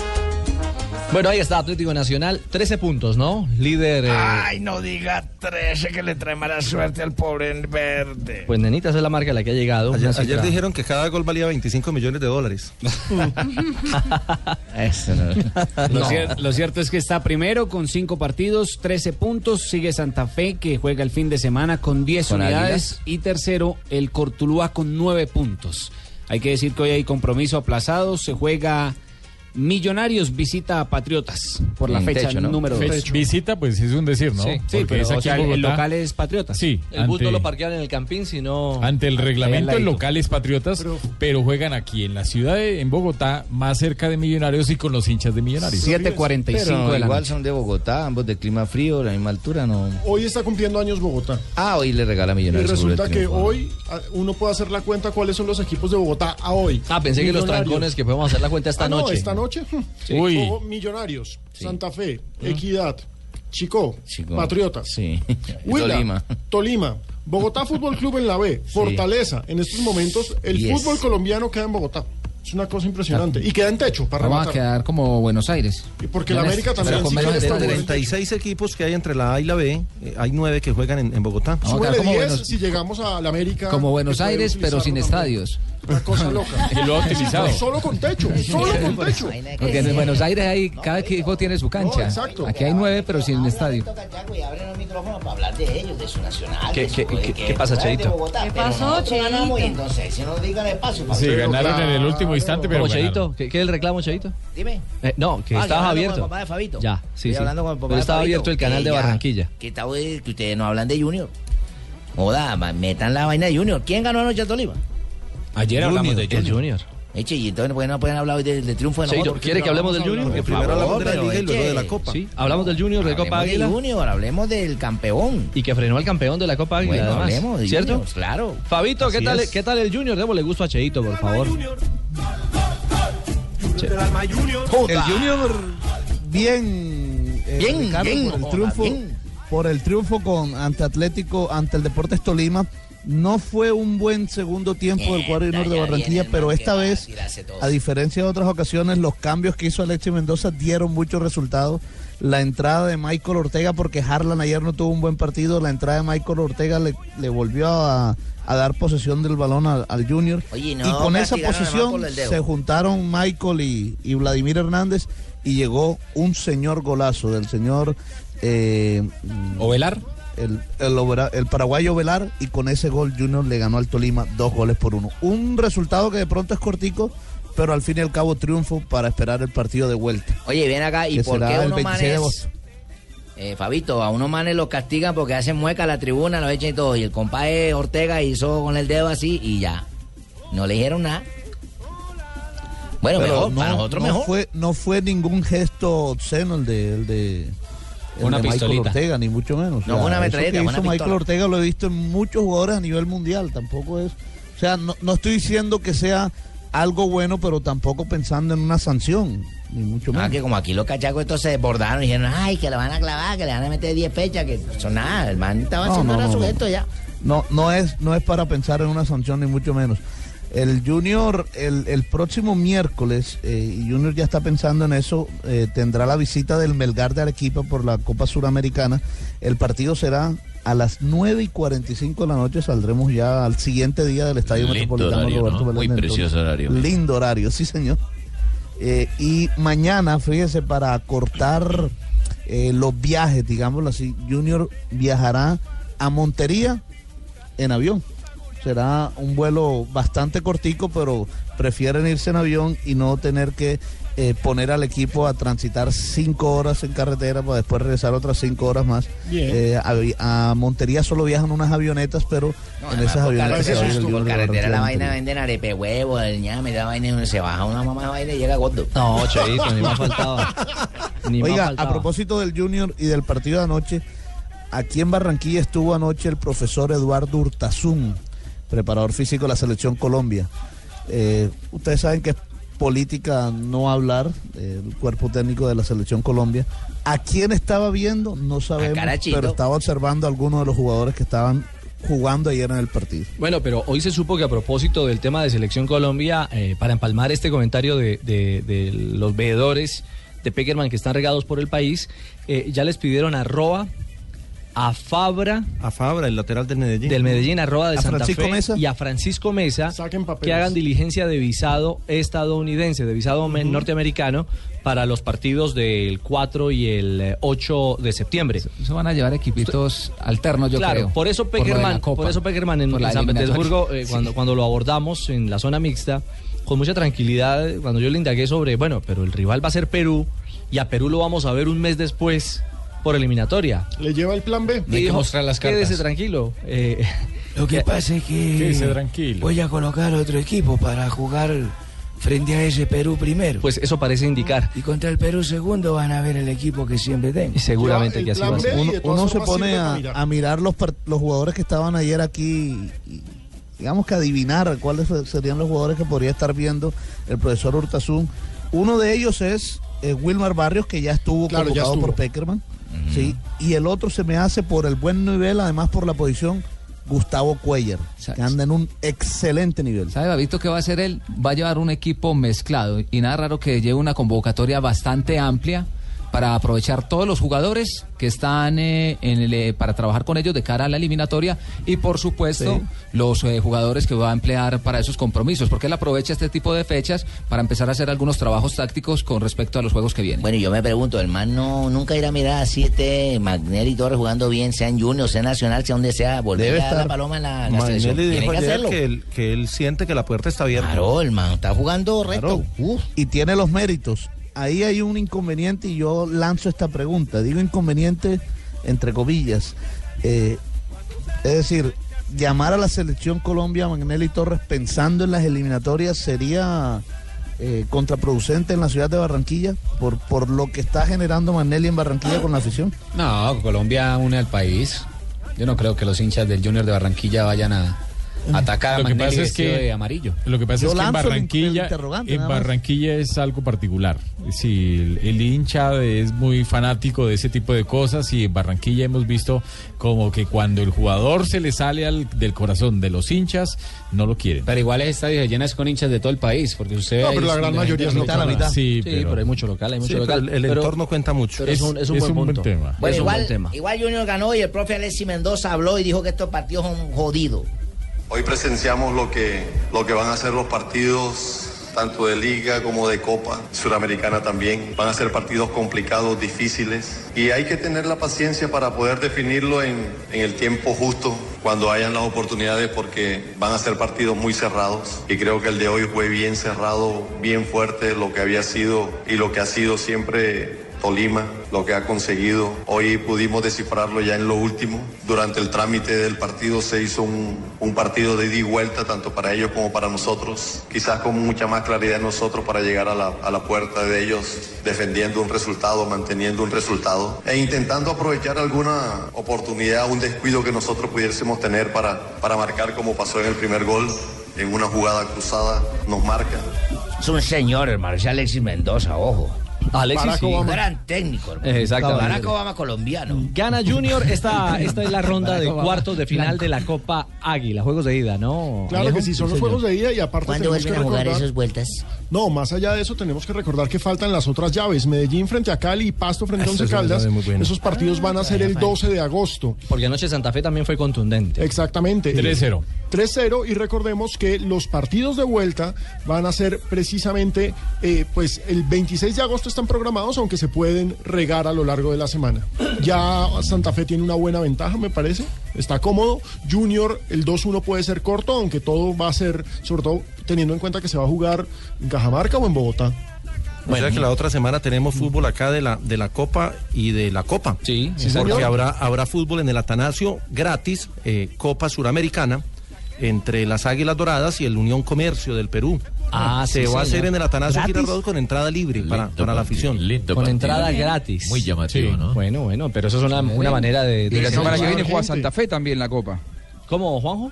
[SPEAKER 5] Bueno, ahí está Atlético Nacional, 13 puntos, ¿no? Líder. eh,
[SPEAKER 7] Ay, no diga 13 que le trae mala suerte al pobre en verde.
[SPEAKER 5] Pues nenita, esa es la marca a la que ha llegado.
[SPEAKER 12] Ayer, dijeron que cada gol valía 25 millones de dólares. <laughs>
[SPEAKER 5] Eso no.
[SPEAKER 13] Lo,
[SPEAKER 5] No.
[SPEAKER 13] cier- lo cierto es que está primero con cinco partidos, 13 puntos. Sigue Santa Fe, que juega el fin de semana con 10
[SPEAKER 18] Con
[SPEAKER 13] unidades. Y tercero, el Cortuluá con 9 puntos. Hay que decir que hoy hay compromiso aplazado. Se juega Millonarios visita a Patriotas por la
[SPEAKER 8] En
[SPEAKER 13] fecha
[SPEAKER 8] techo, ¿no?
[SPEAKER 13] número
[SPEAKER 8] Fe-
[SPEAKER 13] 2.
[SPEAKER 8] Visita, pues es un decir, ¿no?
[SPEAKER 13] Sí, sí,
[SPEAKER 8] Porque
[SPEAKER 13] pero,
[SPEAKER 8] es aquí
[SPEAKER 13] o sea,
[SPEAKER 8] en
[SPEAKER 13] el local es Patriotas.
[SPEAKER 8] Sí,
[SPEAKER 5] El bus no lo parquean en el Campín, sino...
[SPEAKER 8] Ante el reglamento, el
[SPEAKER 5] ladito.
[SPEAKER 8] local es Patriotas, pero, juegan aquí en la ciudad de en Bogotá, más cerca de Millonarios y con los hinchas de Millonarios.
[SPEAKER 16] Pero igual son de Bogotá, ambos de clima frío, la misma altura, no.
[SPEAKER 11] Hoy está cumpliendo años Bogotá.
[SPEAKER 16] Ah, hoy le regala
[SPEAKER 11] Y
[SPEAKER 16] Millonarios. el
[SPEAKER 11] resulta que hoy ah, uno puede hacer la cuenta cuáles son los equipos de Bogotá a hoy.
[SPEAKER 5] Ah, pensé que los trancones que podemos hacer la cuenta esta
[SPEAKER 11] Ah, no,
[SPEAKER 5] noche.
[SPEAKER 11] esta noche.
[SPEAKER 5] Sí.
[SPEAKER 11] Uy. Millonarios, Santa Fe, Equidad, Chico,
[SPEAKER 16] Chico.
[SPEAKER 11] Patriotas,
[SPEAKER 16] Sí. <laughs>
[SPEAKER 11] Huila,
[SPEAKER 16] Tolima.
[SPEAKER 11] Tolima, Bogotá Fútbol Club en la B, Fortaleza. En estos momentos, el
[SPEAKER 18] Yes.
[SPEAKER 11] fútbol colombiano queda en Bogotá. Es una cosa impresionante. Y queda en techo para
[SPEAKER 18] Vamos a
[SPEAKER 11] rematar.
[SPEAKER 18] quedar como Buenos Aires.
[SPEAKER 11] Y porque la América también
[SPEAKER 12] Pero
[SPEAKER 11] sí
[SPEAKER 12] con
[SPEAKER 11] quiere
[SPEAKER 12] menos de
[SPEAKER 11] en
[SPEAKER 12] 36 equipos que hay entre la A y la B, eh, hay 9 que juegan en, en Bogotá.
[SPEAKER 11] Súbele 10 si llegamos a la América.
[SPEAKER 18] Como Buenos Aires, pero sin estadios.
[SPEAKER 11] Una cosa <laughs> loca.
[SPEAKER 8] Que lo ha utilizado.
[SPEAKER 11] Solo con techo, <laughs> solo con techo.
[SPEAKER 18] Porque en Buenos Aires hay, cada equipo tiene su cancha.
[SPEAKER 11] exacto.
[SPEAKER 18] Aquí hay nueve, pero sin estadio.
[SPEAKER 19] y abren los micrófonos para hablar de ellos, de su nacional.
[SPEAKER 5] ¿Qué-
[SPEAKER 19] de su-
[SPEAKER 5] qué-
[SPEAKER 19] de
[SPEAKER 5] qué-
[SPEAKER 19] que
[SPEAKER 5] qué pasa, Cheito?
[SPEAKER 19] Bogotá,
[SPEAKER 10] ¿Qué pasó,
[SPEAKER 19] nosotros ganamos y
[SPEAKER 10] Cheito?
[SPEAKER 19] entonces, si no nos digan espacio.
[SPEAKER 8] Sí, ganaron
[SPEAKER 19] claro.
[SPEAKER 8] en el último instante, pero
[SPEAKER 5] ¿Cómo,
[SPEAKER 8] ganaron.
[SPEAKER 5] Cheito? ¿Qué, es el reclamo, Cheito?
[SPEAKER 19] Dime.
[SPEAKER 5] Eh, no, que
[SPEAKER 19] Ah, con
[SPEAKER 5] abierto.
[SPEAKER 19] el papá de Fabito.
[SPEAKER 5] Ya, sí,
[SPEAKER 19] Estoy
[SPEAKER 5] sí.
[SPEAKER 19] hablando con el papá
[SPEAKER 5] Pero
[SPEAKER 19] de
[SPEAKER 5] estaba
[SPEAKER 19] Fabito,
[SPEAKER 5] abierto el canal de
[SPEAKER 19] ya-
[SPEAKER 5] Barranquilla.
[SPEAKER 19] Que, está, que ustedes no hablan de Junior. Joda, metan la vaina de Junior. ¿Quién ganó anoche a Tolima?
[SPEAKER 13] Ayer hablamos de
[SPEAKER 5] El
[SPEAKER 13] Junior.
[SPEAKER 5] Junior.
[SPEAKER 19] Eche, y entonces pues, no pueden hablar hoy del, del triunfo de nosotros.
[SPEAKER 5] ¿quiere que hablemos del Junior?
[SPEAKER 19] Por
[SPEAKER 12] primero
[SPEAKER 19] favor,
[SPEAKER 12] hablamos de la Liga y luego de la Copa.
[SPEAKER 5] Sí, hablamos del Junior de Copa
[SPEAKER 19] hablemos del
[SPEAKER 5] Águila.
[SPEAKER 19] Junior, hablemos del campeón.
[SPEAKER 5] Y que frenó al campeón de la Copa Águila,
[SPEAKER 19] Bueno,
[SPEAKER 5] además.
[SPEAKER 19] hablemos de
[SPEAKER 5] ¿Cierto?
[SPEAKER 19] Junior, claro.
[SPEAKER 5] Fabito, ¿qué tal,
[SPEAKER 19] es.
[SPEAKER 5] ¿qué tal el Junior? Démosle gusto a Cheito, por favor.
[SPEAKER 17] El Junior bien, eh,
[SPEAKER 19] Bien,
[SPEAKER 17] Ricardo,
[SPEAKER 19] bien,
[SPEAKER 17] por el
[SPEAKER 19] joda,
[SPEAKER 17] triunfo,
[SPEAKER 19] bien.
[SPEAKER 17] por el triunfo con ante Atlético, ante el Deportes Tolima. No fue un buen segundo tiempo del cuadro junior de Barranquilla, pero esta
[SPEAKER 19] a
[SPEAKER 17] vez, a diferencia de otras ocasiones, los cambios que hizo Alexis Mendoza dieron muchos resultados. La entrada de Michael Ortega, porque Harlan ayer no tuvo un buen partido, la entrada de Michael Ortega le, le volvió a, a dar posesión del balón al, al Junior.
[SPEAKER 19] Oye, no
[SPEAKER 17] y con esa posesión se juntaron Michael y, y Vladimir Hernández y llegó un señor golazo del señor eh,
[SPEAKER 13] ¿Ovelar?
[SPEAKER 17] El, el, paraguayo Velar y con ese gol Junior le ganó al Tolima dos goles por uno. Un resultado que de pronto es cortico, pero al fin y al cabo triunfo para esperar el partido de vuelta.
[SPEAKER 19] Oye, ven acá, ¿y por qué
[SPEAKER 17] el
[SPEAKER 19] unos
[SPEAKER 17] 26 de
[SPEAKER 19] manes... Eh, Fabito, a unos manes los castigan porque hacen mueca a la tribuna, lo echan y todo. Y el compadre Ortega hizo con el dedo así y ya. No le dijeron nada. Bueno,
[SPEAKER 17] Pero
[SPEAKER 19] mejor,
[SPEAKER 17] no,
[SPEAKER 19] para nosotros
[SPEAKER 17] no
[SPEAKER 19] mejor.
[SPEAKER 17] Fue, no fue ningún gesto obsceno el de, el de, el
[SPEAKER 13] Una
[SPEAKER 17] de Michael
[SPEAKER 13] pistolita.
[SPEAKER 17] Ortega, ni mucho menos.
[SPEAKER 19] No, fue una
[SPEAKER 17] eso
[SPEAKER 19] metralleta,
[SPEAKER 17] que
[SPEAKER 19] fue
[SPEAKER 17] hizo
[SPEAKER 19] una
[SPEAKER 17] Michael. Ortega lo he visto en muchos jugadores a nivel mundial, tampoco es... O sea, no, no estoy diciendo que sea algo bueno, pero tampoco pensando en una sanción, ni mucho menos.
[SPEAKER 19] Ah, que como aquí los cachacos estos se desbordaron y dijeron, ay, que le van a clavar, que le van a meter 10 fechas, que son nada, el man estaba
[SPEAKER 17] No,
[SPEAKER 19] haciendo
[SPEAKER 17] no, no,
[SPEAKER 19] su
[SPEAKER 17] no.
[SPEAKER 19] gesto ya.
[SPEAKER 17] No, no es, no es para pensar en una sanción ni mucho menos. El Junior, el, el próximo miércoles, eh, y Junior ya está pensando en eso, eh, tendrá la visita del Melgar de Arequipa por la Copa Suramericana. El partido será a las 9 y 45 de la noche, saldremos ya al siguiente día del Estadio
[SPEAKER 15] Lindo
[SPEAKER 17] Metropolitano
[SPEAKER 15] horario,
[SPEAKER 17] Roberto
[SPEAKER 15] ¿no? Muy precioso horario.
[SPEAKER 17] Lindo horario, sí señor. Eh, y mañana, fíjese, para cortar eh, los viajes, digámoslo así, Junior viajará a Montería en avión. Será un vuelo bastante cortico, pero prefieren irse en avión y no tener que eh, poner al equipo a transitar cinco horas en carretera para después regresar otras cinco horas más. Eh, a, a Montería solo viajan unas avionetas, pero
[SPEAKER 19] No,
[SPEAKER 17] en esas
[SPEAKER 19] por
[SPEAKER 17] avionetas
[SPEAKER 19] carretera, por
[SPEAKER 17] de
[SPEAKER 19] carretera la vaina
[SPEAKER 17] Montería.
[SPEAKER 19] venden arepe huevo, el ñame, la vaina se baja una mamá vaina y llega gordo.
[SPEAKER 5] No, Cheito, ni más faltaba. <laughs> Ni más
[SPEAKER 17] Oiga,
[SPEAKER 5] faltaba.
[SPEAKER 17] a propósito del Junior y del partido de anoche, aquí en Barranquilla estuvo anoche el profesor Eduardo Hurtazún, preparador físico de la selección Colombia. Eh, ustedes saben que es política no hablar del cuerpo técnico de la selección Colombia. ¿A quién estaba viendo? No sabemos, pero estaba observando a algunos de los jugadores que estaban jugando ayer en el partido.
[SPEAKER 5] Bueno, pero hoy se supo que a propósito del tema de Selección Colombia, eh, para empalmar este comentario de, de- de los veedores de Peckerman que están regados por el país, eh, ya les pidieron a Roa, a Fabra,
[SPEAKER 12] A Fabra, el lateral del Medellín.
[SPEAKER 5] del Medellín, a Roa de
[SPEAKER 17] ¿A
[SPEAKER 5] Santa
[SPEAKER 17] Francisco
[SPEAKER 5] Fe
[SPEAKER 17] Mesa?
[SPEAKER 5] y a Francisco Mesa
[SPEAKER 11] Saquen
[SPEAKER 5] que hagan diligencia de visado estadounidense, de visado me- norteamericano para los partidos del 4 y el eh, 8 de septiembre.
[SPEAKER 18] Eso van a llevar equipitos alternos, yo
[SPEAKER 5] claro,
[SPEAKER 18] creo.
[SPEAKER 5] por eso Peckerman, por eso Peckerman en, en San. Petersburgo, eh,
[SPEAKER 18] Sí.
[SPEAKER 5] cuando, cuando lo abordamos en la zona mixta, con mucha tranquilidad cuando yo le indagué sobre, bueno, pero el rival va a ser Perú y a Perú lo vamos a ver un mes después por eliminatoria.
[SPEAKER 11] ¿Le lleva el plan B?
[SPEAKER 5] Y dijo, Quédese tranquilo. eh,
[SPEAKER 7] Lo que pasa es que
[SPEAKER 8] Quédese tranquilo.
[SPEAKER 7] voy a colocar otro equipo para jugar frente a ese Perú primero.
[SPEAKER 5] Pues eso parece indicar.
[SPEAKER 7] Y contra el Perú segundo van a ver el equipo que siempre tengo.
[SPEAKER 5] Seguramente que así va a ser.
[SPEAKER 17] Uno, uno se pone a, a mirar los, par- los jugadores que estaban ayer aquí y digamos que adivinar cuáles serían los jugadores que podría estar viendo el profesor Hurtazún. Uno de ellos es eh, Wilmar Barrios, que ya estuvo
[SPEAKER 11] Claro, ya
[SPEAKER 17] convocado
[SPEAKER 11] estuvo.
[SPEAKER 17] por Peckerman. Sí, y el otro se me hace por el buen nivel, además por la posición, Gustavo Cuellar, que anda en un excelente nivel.
[SPEAKER 18] ¿Sabe, Babito, qué va a hacer él? Va a llevar un equipo mezclado y nada raro que lleve una convocatoria bastante amplia para aprovechar todos los jugadores que están eh, en el, eh, para trabajar con ellos de cara a la eliminatoria y por supuesto
[SPEAKER 17] Sí.
[SPEAKER 18] los eh, jugadores que va a emplear para esos compromisos, porque él aprovecha este tipo de fechas para empezar a hacer algunos trabajos tácticos con respecto a los juegos que vienen.
[SPEAKER 19] Bueno, y yo me pregunto, el man no, nunca irá a mirar a siete Magnelli y Torres jugando bien, sea en Junior, sea en Nacional, sea donde sea, volver
[SPEAKER 12] Debe
[SPEAKER 19] a dar la paloma en la, en la selección.
[SPEAKER 12] Dijo
[SPEAKER 19] que hacerlo.
[SPEAKER 12] que él, que él siente que la puerta está abierta.
[SPEAKER 17] Claro,
[SPEAKER 19] el man está jugando recto.
[SPEAKER 17] Y tiene los méritos. Ahí hay un inconveniente y yo lanzo esta pregunta. Digo inconveniente entre comillas. Eh, es decir, llamar a la selección Colombia a Magnelli Torres pensando en las eliminatorias sería eh, contraproducente en la ciudad de Barranquilla por, por lo que está generando Magnelli en Barranquilla con la afición.
[SPEAKER 13] No, Colombia une al país. Yo no creo que los hinchas del Junior de Barranquilla vayan a atacar a
[SPEAKER 8] Lo que pasa es que
[SPEAKER 13] de amarillo.
[SPEAKER 8] Lo que pasa
[SPEAKER 13] Yo
[SPEAKER 8] es que en Barranquilla, en. Barranquilla es algo particular. Sí, el, el hincha es muy fanático de ese tipo de cosas y en Barranquilla hemos visto como que cuando el jugador se le sale al- del corazón de los hinchas, no lo quieren.
[SPEAKER 13] Pero igual es estadio lleno es con hinchas de todo el país, porque usted...
[SPEAKER 8] No, pero la gran mayoría es local.
[SPEAKER 13] mitad.
[SPEAKER 8] Sí,
[SPEAKER 5] Sí,
[SPEAKER 8] pero-
[SPEAKER 5] pero hay mucho local, hay mucho
[SPEAKER 12] Sí,
[SPEAKER 5] local.
[SPEAKER 12] pero el- el entorno cuenta mucho.
[SPEAKER 5] pero es,
[SPEAKER 12] Es-
[SPEAKER 5] un, es un
[SPEAKER 12] es
[SPEAKER 5] buen
[SPEAKER 12] un buen
[SPEAKER 5] punto.
[SPEAKER 12] tema.
[SPEAKER 19] Bueno,
[SPEAKER 5] es un buen
[SPEAKER 19] igual,
[SPEAKER 5] tema.
[SPEAKER 19] igual Junior ganó y el profe Alexis Mendoza habló y dijo que estos partidos son jodidos.
[SPEAKER 20] Hoy presenciamos lo que, lo que van a ser los partidos tanto de liga como de copa suramericana también. Van a ser partidos complicados, difíciles y hay que tener la paciencia para poder definirlo en, en el tiempo justo cuando hayan las oportunidades porque van a ser partidos muy cerrados y creo que el de hoy fue bien cerrado, bien fuerte lo que había sido y lo que ha sido siempre Tolima, lo que ha conseguido. Hoy pudimos descifrarlo ya en lo último. Durante el trámite del partido se hizo un, un partido de ida y vuelta, tanto para ellos como para nosotros. Quizás con mucha más claridad nosotros para llegar a la, a la puerta de ellos, defendiendo un resultado, manteniendo un resultado e intentando aprovechar alguna oportunidad, un descuido que nosotros pudiésemos tener para, para marcar como pasó en el primer gol. En una jugada cruzada nos marca.
[SPEAKER 19] Es un señor, hermano, es Alexis Mendoza, ojo.
[SPEAKER 5] Alexis,
[SPEAKER 19] Barack
[SPEAKER 5] sí.
[SPEAKER 19] Obama. Gran técnico, hermano.
[SPEAKER 5] Exactamente.
[SPEAKER 19] Barack Obama colombiano.
[SPEAKER 5] Gana Junior, esta, <laughs> esta es la ronda de cuartos de final
[SPEAKER 19] Blanco.
[SPEAKER 5] de la Copa Águila, juegos de ida, ¿no?
[SPEAKER 11] Claro
[SPEAKER 5] Alejo?
[SPEAKER 11] que sí, son los
[SPEAKER 5] señor.
[SPEAKER 11] juegos de ida y aparte
[SPEAKER 19] ¿Cuándo vuelven a jugar esas vueltas?
[SPEAKER 11] No, más allá de eso tenemos que recordar que faltan las otras llaves. Medellín frente a Cali y Pasto frente a
[SPEAKER 5] Esa
[SPEAKER 11] Once Caldas. Esos partidos van a ser el 12 de agosto.
[SPEAKER 5] Porque anoche Santa Fe también fue contundente.
[SPEAKER 11] Exactamente.
[SPEAKER 8] 3-0.
[SPEAKER 11] 3-0 y recordemos que los partidos de vuelta van a ser precisamente, eh, pues el 26 de agosto están programados, aunque se pueden regar a lo largo de la semana. Ya Santa Fe tiene una buena ventaja, me parece, está cómodo. Junior, el 2-1 puede ser corto, aunque todo va a ser, sobre todo teniendo en cuenta que se va a jugar en Cajamarca o en Bogotá.
[SPEAKER 12] O sea que la otra semana tenemos fútbol acá de la, de la Copa y de la Copa.
[SPEAKER 5] Sí,
[SPEAKER 11] Sí,
[SPEAKER 12] porque
[SPEAKER 11] señor.
[SPEAKER 12] habrá, habrá fútbol en el Atanasio gratis, eh, Copa Suramericana, entre las Águilas Doradas y el Unión Comercio del Perú.
[SPEAKER 5] Ah,
[SPEAKER 12] Se
[SPEAKER 5] sí,
[SPEAKER 12] va a hacer en el Atanasio. Girardot con entrada libre para, para la afición.
[SPEAKER 5] Con entrada gratis.
[SPEAKER 9] Muy llamativo,
[SPEAKER 5] ¿no? Bueno, bueno, pero eso es una, una manera de...
[SPEAKER 9] Y
[SPEAKER 5] de-
[SPEAKER 9] la semana que viene juega. Santa Fe también la Copa.
[SPEAKER 5] ¿Cómo, Juanjo?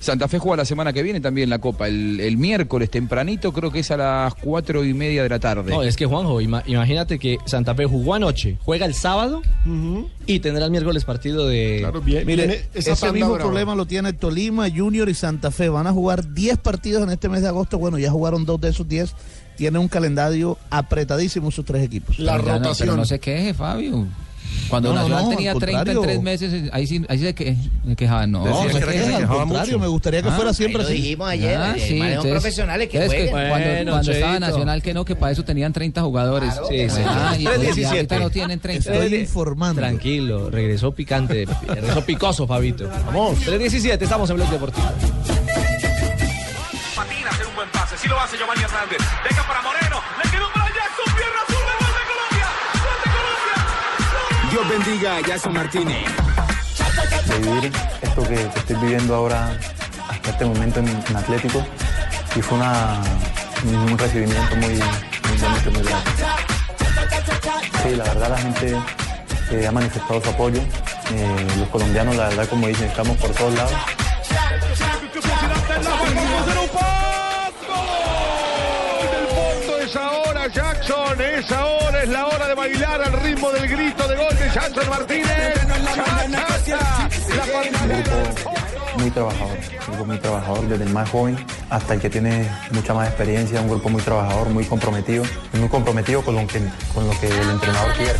[SPEAKER 9] Santa Fe juega la semana que viene también la Copa. El, el miércoles tempranito creo que es a las cuatro y media de la tarde.
[SPEAKER 5] No, es que Juanjo, ima- imagínate que Santa Fe jugó anoche, juega el sábado y tendrá el miércoles partido de...
[SPEAKER 11] Claro, bien,
[SPEAKER 17] Mire,
[SPEAKER 11] esa
[SPEAKER 17] ese mismo
[SPEAKER 11] brava.
[SPEAKER 17] problema lo tiene Tolima, Junior y Santa Fe. Van a jugar 10 partidos en este mes de agosto. Bueno, ya jugaron dos de esos 10. Tienen un calendario apretadísimo sus tres equipos.
[SPEAKER 11] La
[SPEAKER 18] Pero ya no-
[SPEAKER 11] rotación.
[SPEAKER 18] pero no se queje, Fabio. Cuando
[SPEAKER 17] No, no,
[SPEAKER 18] Nacional
[SPEAKER 17] no,
[SPEAKER 18] tenía
[SPEAKER 17] al
[SPEAKER 18] 30 en
[SPEAKER 17] contrario.
[SPEAKER 18] tres meses, ahí sí, ahí sí se, que, se quejaban. No,
[SPEAKER 12] Decía
[SPEAKER 18] se
[SPEAKER 12] que que se
[SPEAKER 17] Al contrario,
[SPEAKER 12] mucho.
[SPEAKER 17] me gustaría que
[SPEAKER 18] Ah,
[SPEAKER 17] fuera siempre
[SPEAKER 19] Ahí lo
[SPEAKER 17] así.
[SPEAKER 19] dijimos ayer,
[SPEAKER 18] Ah,
[SPEAKER 19] eh,
[SPEAKER 18] sí, entonces-
[SPEAKER 19] profesionales que jueguen.
[SPEAKER 18] cuando,
[SPEAKER 5] Bueno,
[SPEAKER 18] cuando estaba
[SPEAKER 5] Cheito.
[SPEAKER 18] Nacional que no, que para eso tenían 30 jugadores.
[SPEAKER 19] Claro.
[SPEAKER 5] Sí, sí.
[SPEAKER 18] Ah, y, y
[SPEAKER 12] 3-17.
[SPEAKER 18] ahorita no tienen 30.
[SPEAKER 17] Estoy informando.
[SPEAKER 5] Tranquilo, regresó picante, regresó picoso, Fabito.
[SPEAKER 11] Vamos.
[SPEAKER 5] 3.17, estamos en Blog Deportivo.
[SPEAKER 21] Patina, ser un Hernández. Deja para Moreno.
[SPEAKER 22] Bendiga a Jackson Martínez.
[SPEAKER 23] vivir esto que, estoy viviendo ahora hasta este momento en, en Atlético y fue una, un recibimiento muy, muy bonito, muy grato. Sí, la verdad la gente eh, ha manifestado su apoyo. Eh, los colombianos, la verdad, como dicen, estamos por todos lados.
[SPEAKER 3] Jackson. Es ahora, es la hora de bailar al ritmo del grito de gol de Jackson Martínez.
[SPEAKER 23] Grupo muy trabajador, un grupo muy trabajador desde el más joven hasta el que tiene mucha más experiencia, un grupo muy trabajador, muy comprometido, muy comprometido con lo que, con lo que el entrenador quiere.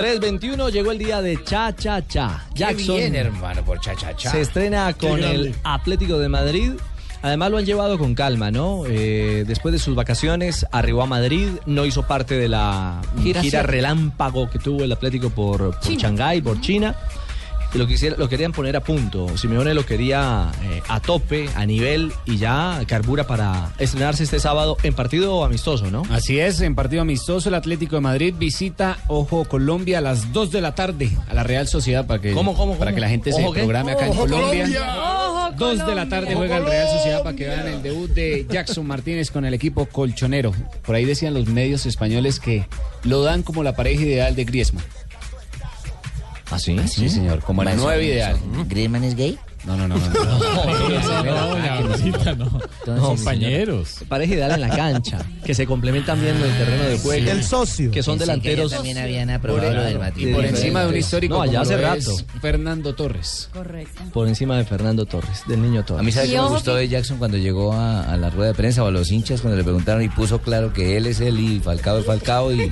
[SPEAKER 5] 3.21 llegó el día de Cha Cha Cha. Jackson
[SPEAKER 19] Qué bien, hermano, por cha cha cha.
[SPEAKER 5] se estrena con el Atlético de Madrid. Además lo han llevado con calma, ¿no? Eh, después de sus vacaciones arribó a Madrid, no hizo parte de la
[SPEAKER 18] Gira
[SPEAKER 5] gira, relámpago que tuvo el Atlético por, por
[SPEAKER 18] China.
[SPEAKER 5] Shanghái, por China. Y lo, quisiera- lo querían poner a punto. Simeone lo quería eh, a tope, a nivel y ya carbura para estrenarse este sábado en partido amistoso, ¿no?
[SPEAKER 13] Así es, en partido amistoso el Atlético de Madrid visita, ojo, Colombia a las 2 de la tarde a la Real Sociedad para que,
[SPEAKER 5] ¿Cómo, cómo,
[SPEAKER 13] para
[SPEAKER 5] cómo?
[SPEAKER 13] que la gente se programe acá en
[SPEAKER 5] ¡Ojo,
[SPEAKER 13] Colombia.
[SPEAKER 5] Colombia!
[SPEAKER 13] 2 de la tarde juega el Real Sociedad para que vean el debut de <laughs> Jackson Martínez con el equipo colchonero. Por ahí decían los medios españoles que lo dan como la pareja ideal de Griezmann.
[SPEAKER 5] ¿Ah, sí?
[SPEAKER 13] Sí, señor, como nueve
[SPEAKER 19] menos.
[SPEAKER 13] ideal.
[SPEAKER 19] ¿Griezmann es gay?
[SPEAKER 13] No, no, no, no. no.
[SPEAKER 8] No, la Compañeros.
[SPEAKER 5] Pareja ideal en la cancha, que se complementan bien en el terreno de juego.
[SPEAKER 17] El socio.
[SPEAKER 5] Que son
[SPEAKER 19] que
[SPEAKER 5] delanteros.
[SPEAKER 19] ya también habían aprobado lo del matrimonio.
[SPEAKER 13] Por encima de un histórico
[SPEAKER 5] No, allá
[SPEAKER 13] como
[SPEAKER 5] hace rato.
[SPEAKER 13] es Fernando Torres.
[SPEAKER 10] Correcto.
[SPEAKER 5] Por encima de Fernando Torres, del niño Torres.
[SPEAKER 19] A mí, ¿sabe
[SPEAKER 10] Y
[SPEAKER 19] qué me gustó
[SPEAKER 10] que-
[SPEAKER 19] de Jackson cuando llegó a, a la rueda de prensa o a los hinchas cuando le preguntaron y puso claro que él es él y Falcao es Falcao y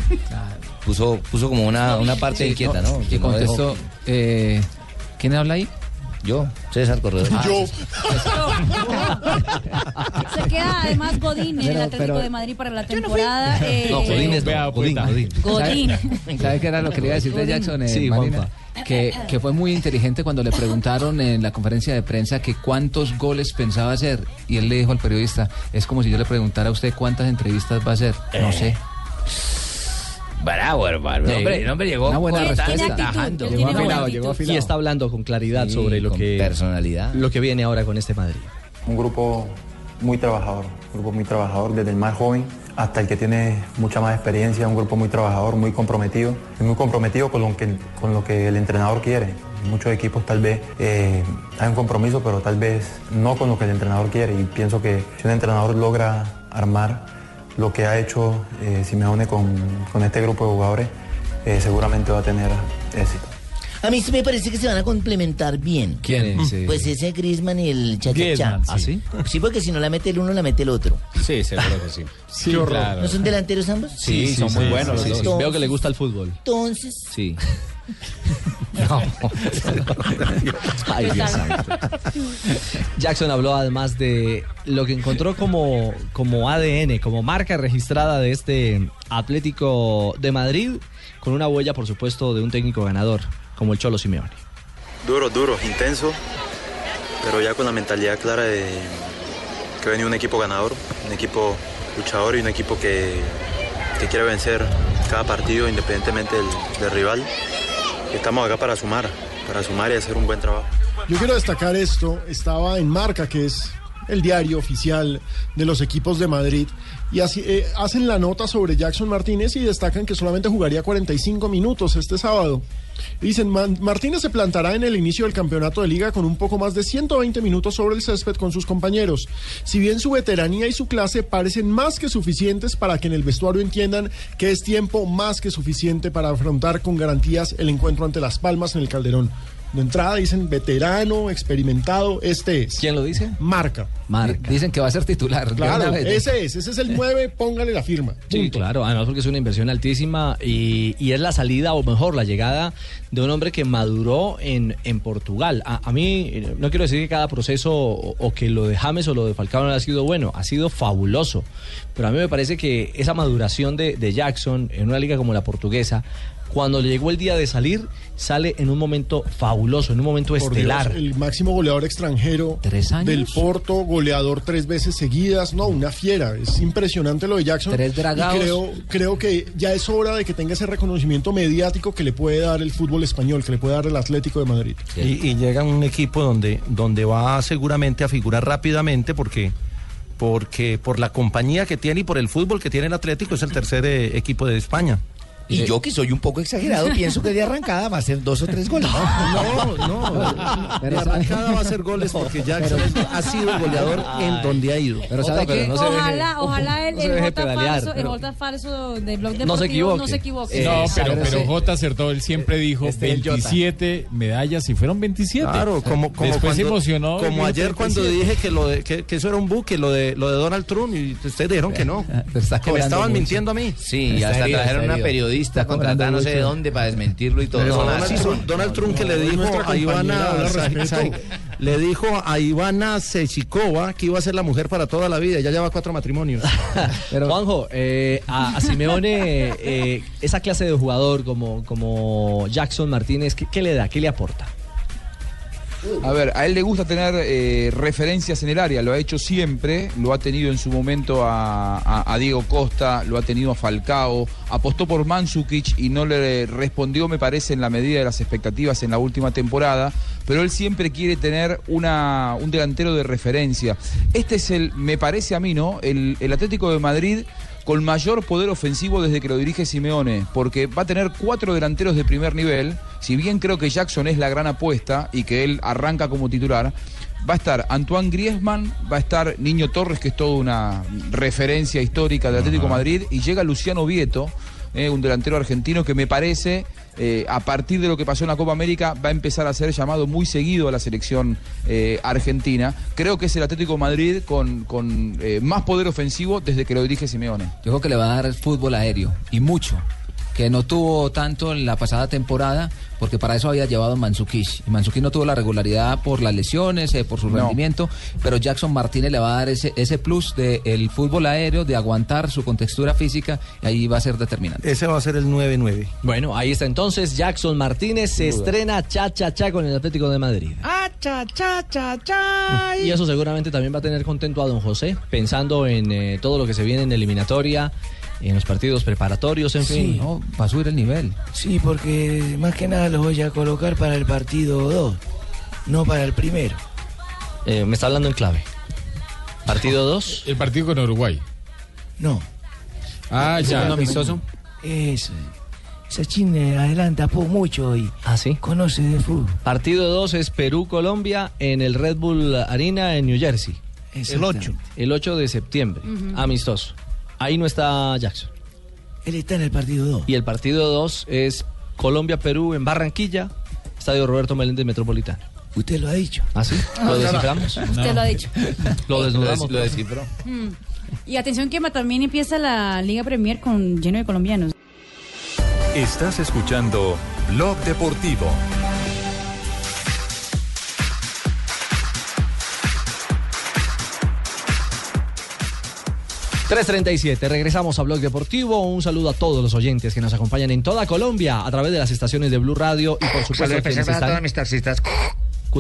[SPEAKER 19] puso, puso como una, una parte
[SPEAKER 18] Sí,
[SPEAKER 19] inquieta,
[SPEAKER 18] no,
[SPEAKER 19] ¿no? Que dejó-
[SPEAKER 18] contestó, eh, ¿quién habla ahí?
[SPEAKER 19] Yo, César Corredor.
[SPEAKER 11] Yo.
[SPEAKER 10] Se queda además Godín en el Atlético
[SPEAKER 18] pero-
[SPEAKER 10] de Madrid para la temporada. <laughs> eh,
[SPEAKER 5] No, Godín es
[SPEAKER 8] Vea,
[SPEAKER 5] no, Godín. Godín.
[SPEAKER 10] Godín. <laughs>
[SPEAKER 18] ¿Sabe, sabe qué era lo que le iba a decir de Jackson? eh,
[SPEAKER 5] Sí,
[SPEAKER 18] Marina?
[SPEAKER 5] Juanpa.
[SPEAKER 18] Que, que fue muy inteligente cuando le preguntaron en la conferencia de prensa que cuántos goles pensaba hacer. Y él le dijo al periodista, es como si yo le preguntara a usted cuántas entrevistas va a hacer. No sé.
[SPEAKER 19] Bravo, hermano.
[SPEAKER 18] Sí.
[SPEAKER 19] Hombre, el hombre llegó
[SPEAKER 18] Una buena respuesta.
[SPEAKER 10] tiene buena
[SPEAKER 13] llegó
[SPEAKER 10] actitud.
[SPEAKER 5] Y está hablando con claridad
[SPEAKER 19] Sí,
[SPEAKER 5] sobre lo
[SPEAKER 19] con
[SPEAKER 5] que,
[SPEAKER 19] personalidad.
[SPEAKER 5] lo que viene ahora con este Madrid.
[SPEAKER 23] Un grupo muy trabajador, un grupo muy trabajador desde el más joven hasta el que tiene mucha más experiencia, un grupo muy trabajador, muy comprometido, y muy comprometido con lo que, con lo que el entrenador quiere. En muchos equipos tal vez eh, hay un compromiso, pero tal vez no con lo que el entrenador quiere. Y pienso que si un entrenador logra armar lo que ha hecho eh, Simeone con, con este grupo de jugadores, eh, seguramente va a tener éxito.
[SPEAKER 19] A mí sí me parece que se van a complementar bien.
[SPEAKER 5] ¿Quién es?
[SPEAKER 19] Pues ese Griezmann y el cha cha cha.
[SPEAKER 8] Griezmann,
[SPEAKER 5] ¿Ah, sí?
[SPEAKER 19] Sí, porque si no la mete el uno, la mete el otro.
[SPEAKER 13] Sí, seguro que sí. <laughs>
[SPEAKER 8] Sí, claro.
[SPEAKER 19] ¿No son delanteros ambos?
[SPEAKER 13] Sí, son muy buenos
[SPEAKER 5] Sí,
[SPEAKER 13] los
[SPEAKER 5] sí.
[SPEAKER 13] dos.
[SPEAKER 5] Veo que le gusta el fútbol.
[SPEAKER 19] Entonces,
[SPEAKER 5] Sí. No. Ay, Dios. Jackson habló además de lo que encontró como, como ADN, como marca registrada de este Atlético de Madrid, con una huella, por supuesto, de un técnico ganador, como el Cholo Simeone.
[SPEAKER 23] Duro, duro, intenso, pero ya con la mentalidad clara de que venía un equipo ganador, un equipo luchador y un equipo que, que quiere vencer cada partido independientemente del, del rival. Estamos acá para sumar, para sumar y hacer un buen trabajo.
[SPEAKER 11] Yo quiero destacar esto, estaba en Marca, que es el diario oficial de los equipos de Madrid, y eh, hacen la nota sobre Jackson Martínez y destacan que solamente jugaría 45 minutos este sábado. Dicen, "Man- Martínez se plantará en el inicio del campeonato de liga con un poco más de 120 minutos sobre el césped con sus compañeros. Si bien su veteranía y su clase parecen más que suficientes para que en el vestuario entiendan que es tiempo más que suficiente para afrontar con garantías el encuentro ante Las Palmas en el Calderón. De entrada dicen veterano, experimentado, este es.
[SPEAKER 5] ¿Quién lo dice?
[SPEAKER 11] Marca.
[SPEAKER 5] Marca.
[SPEAKER 18] Dicen que va a ser titular.
[SPEAKER 11] Claro, ese es, ese es el 9, póngale la firma.
[SPEAKER 5] Sí,
[SPEAKER 11] Punto.
[SPEAKER 5] claro, además porque es una inversión altísima y, y es la salida, o mejor, la llegada de un hombre que maduró en, en Portugal. A, a mí, no quiero decir que cada proceso o, o que lo de James o lo de Falcao no ha sido bueno, ha sido fabuloso. Pero a mí me parece que esa maduración de, de Jackson en una liga como la portuguesa Cuando le llegó el día de salir, sale en un momento fabuloso, en un momento
[SPEAKER 11] Por Dios,
[SPEAKER 5] estelar.
[SPEAKER 11] el máximo goleador extranjero del Porto, goleador tres veces seguidas, no, una fiera. Es impresionante lo de Jackson.
[SPEAKER 18] Tres
[SPEAKER 11] Y
[SPEAKER 18] dragados.
[SPEAKER 11] creo, creo que ya es hora de que tenga ese reconocimiento mediático que le puede dar el fútbol español, que le puede dar el Atlético de Madrid.
[SPEAKER 12] Y, y llega un equipo donde, donde va seguramente a figurar rápidamente porque, porque por la compañía que tiene y por el fútbol que tiene el Atlético es el tercer eh, equipo de España.
[SPEAKER 24] Y yo que soy un poco exagerado, pienso que de arrancada va a ser dos o tres goles.
[SPEAKER 12] No, no. De arrancada va a hacer goles porque Jackson ha sido el goleador en donde ha ido.
[SPEAKER 18] Pero ¿sabe qué?
[SPEAKER 10] ojalá, ojalá el, <laughs>
[SPEAKER 12] no
[SPEAKER 10] el
[SPEAKER 12] deje
[SPEAKER 10] J
[SPEAKER 12] pedalear,
[SPEAKER 10] falso, el J falso de Blog Deportivo
[SPEAKER 8] No se equivoque.
[SPEAKER 10] no se equivoque.
[SPEAKER 8] No, pero, pero J acertó, él siempre dijo
[SPEAKER 12] Este es el Jota.
[SPEAKER 8] 27 medallas y fueron 27.
[SPEAKER 12] Claro, como, como
[SPEAKER 8] Después se
[SPEAKER 12] cuando-
[SPEAKER 8] emocionó.
[SPEAKER 12] Como ayer cuando
[SPEAKER 8] 37.
[SPEAKER 12] dije que, lo de- que, que eso era un buque, lo de, lo de Donald Trump, y ustedes dijeron que no. que me estaban
[SPEAKER 18] mucho.
[SPEAKER 12] mintiendo a mí.
[SPEAKER 24] Sí, y hasta trajeron una periodista contratada no sé de dónde para desmentirlo y todo. Son
[SPEAKER 12] Donald,
[SPEAKER 24] así
[SPEAKER 12] Trump,
[SPEAKER 24] son.
[SPEAKER 12] Donald Trump que le
[SPEAKER 11] no,
[SPEAKER 12] dijo a Ivana <laughs> le dijo a Ivana Sechikova que iba a ser la mujer para toda la vida, ya lleva cuatro matrimonios. <laughs>
[SPEAKER 5] Pero Juanjo, eh, a, a Simeone, eh, esa clase de jugador como, como Jackson Martínez, ¿qué, qué le da? ¿Qué le aporta?
[SPEAKER 9] A ver, a él le gusta tener eh, referencias en el área, lo ha hecho siempre, lo ha tenido en su momento a, Diego Costa, lo ha tenido a Falcao, apostó por Mandzukic y no le respondió, me parece, en la medida de las expectativas en la última temporada, pero él siempre quiere tener una, un delantero de referencia. Este es el, me parece a mí, ¿no? El Atlético de Madrid con mayor poder ofensivo desde que lo dirige Simeone, porque va a tener cuatro delanteros de primer nivel, si bien creo que Jackson es la gran apuesta y que él arranca como titular, va a estar Antoine Griezmann, va a estar Niño Torres, que es toda una referencia histórica del Atlético de Madrid, y llega Luciano Vieto, eh, un delantero argentino que me parece, eh, a partir de lo que pasó en la Copa América, va a empezar a ser llamado muy seguido a la selección eh, argentina. Creo que es el Atlético Madrid con, eh, más poder ofensivo desde que lo dirige Simeone.
[SPEAKER 18] Yo creo que le va a dar fútbol aéreo y mucho. Que no tuvo tanto en la pasada temporada, porque para eso había llevado a Manzukic. Y Manzukic no tuvo la regularidad por las lesiones, eh, por su
[SPEAKER 9] No.
[SPEAKER 18] rendimiento, pero Jackson Martínez le va a dar ese, ese plus del el fútbol aéreo, de aguantar su contextura física, y ahí va a ser determinante.
[SPEAKER 12] Ese va a ser el 9-9.
[SPEAKER 5] Bueno, ahí está entonces Jackson Martínez se estrena cha cha cha con el Atlético de Madrid.
[SPEAKER 24] Ah, cha, cha, cha, cha. <laughs>
[SPEAKER 5] Y eso seguramente también va a tener contento a don José, pensando en eh, todo lo que se viene en eliminatoria, en los partidos preparatorios, en
[SPEAKER 24] Sí.
[SPEAKER 5] fin.
[SPEAKER 18] No, va a subir el nivel.
[SPEAKER 24] Sí, porque más que nada los voy a colocar para el partido 2, no para el primero.
[SPEAKER 5] Eh, me está hablando en clave. Partido 2.
[SPEAKER 8] El partido con Uruguay.
[SPEAKER 24] No.
[SPEAKER 8] Ah, ya.
[SPEAKER 24] Segundo amistoso. Eso. Esa china adelanta mucho y
[SPEAKER 5] ¿Ah, sí?
[SPEAKER 24] conoce de fútbol.
[SPEAKER 5] Partido 2 es Perú-Colombia en el Red Bull Arena en New Jersey.
[SPEAKER 24] El 8.
[SPEAKER 5] El 8 de septiembre. Amistoso. Ahí no está Jackson.
[SPEAKER 24] Él está en el partido 2.
[SPEAKER 5] Y el partido 2 es Colombia-Perú en Barranquilla, Estadio Roberto Meléndez Metropolitano.
[SPEAKER 24] Usted lo ha dicho.
[SPEAKER 5] ¿Ah, sí? <laughs> ¿Lo desciframos?
[SPEAKER 10] Usted lo ha dicho. <laughs>
[SPEAKER 5] Lo desnudamos.
[SPEAKER 15] Lo descifró.
[SPEAKER 10] Mm. Y atención que también empieza la Liga Premier con lleno de colombianos.
[SPEAKER 25] Estás escuchando Blog Deportivo.
[SPEAKER 5] 337, regresamos a Blog Deportivo. Un saludo a todos los oyentes que nos acompañan en toda Colombia a través de las estaciones de Blue Radio y por supuesto
[SPEAKER 24] Saludos especiales a todos mis taxistas.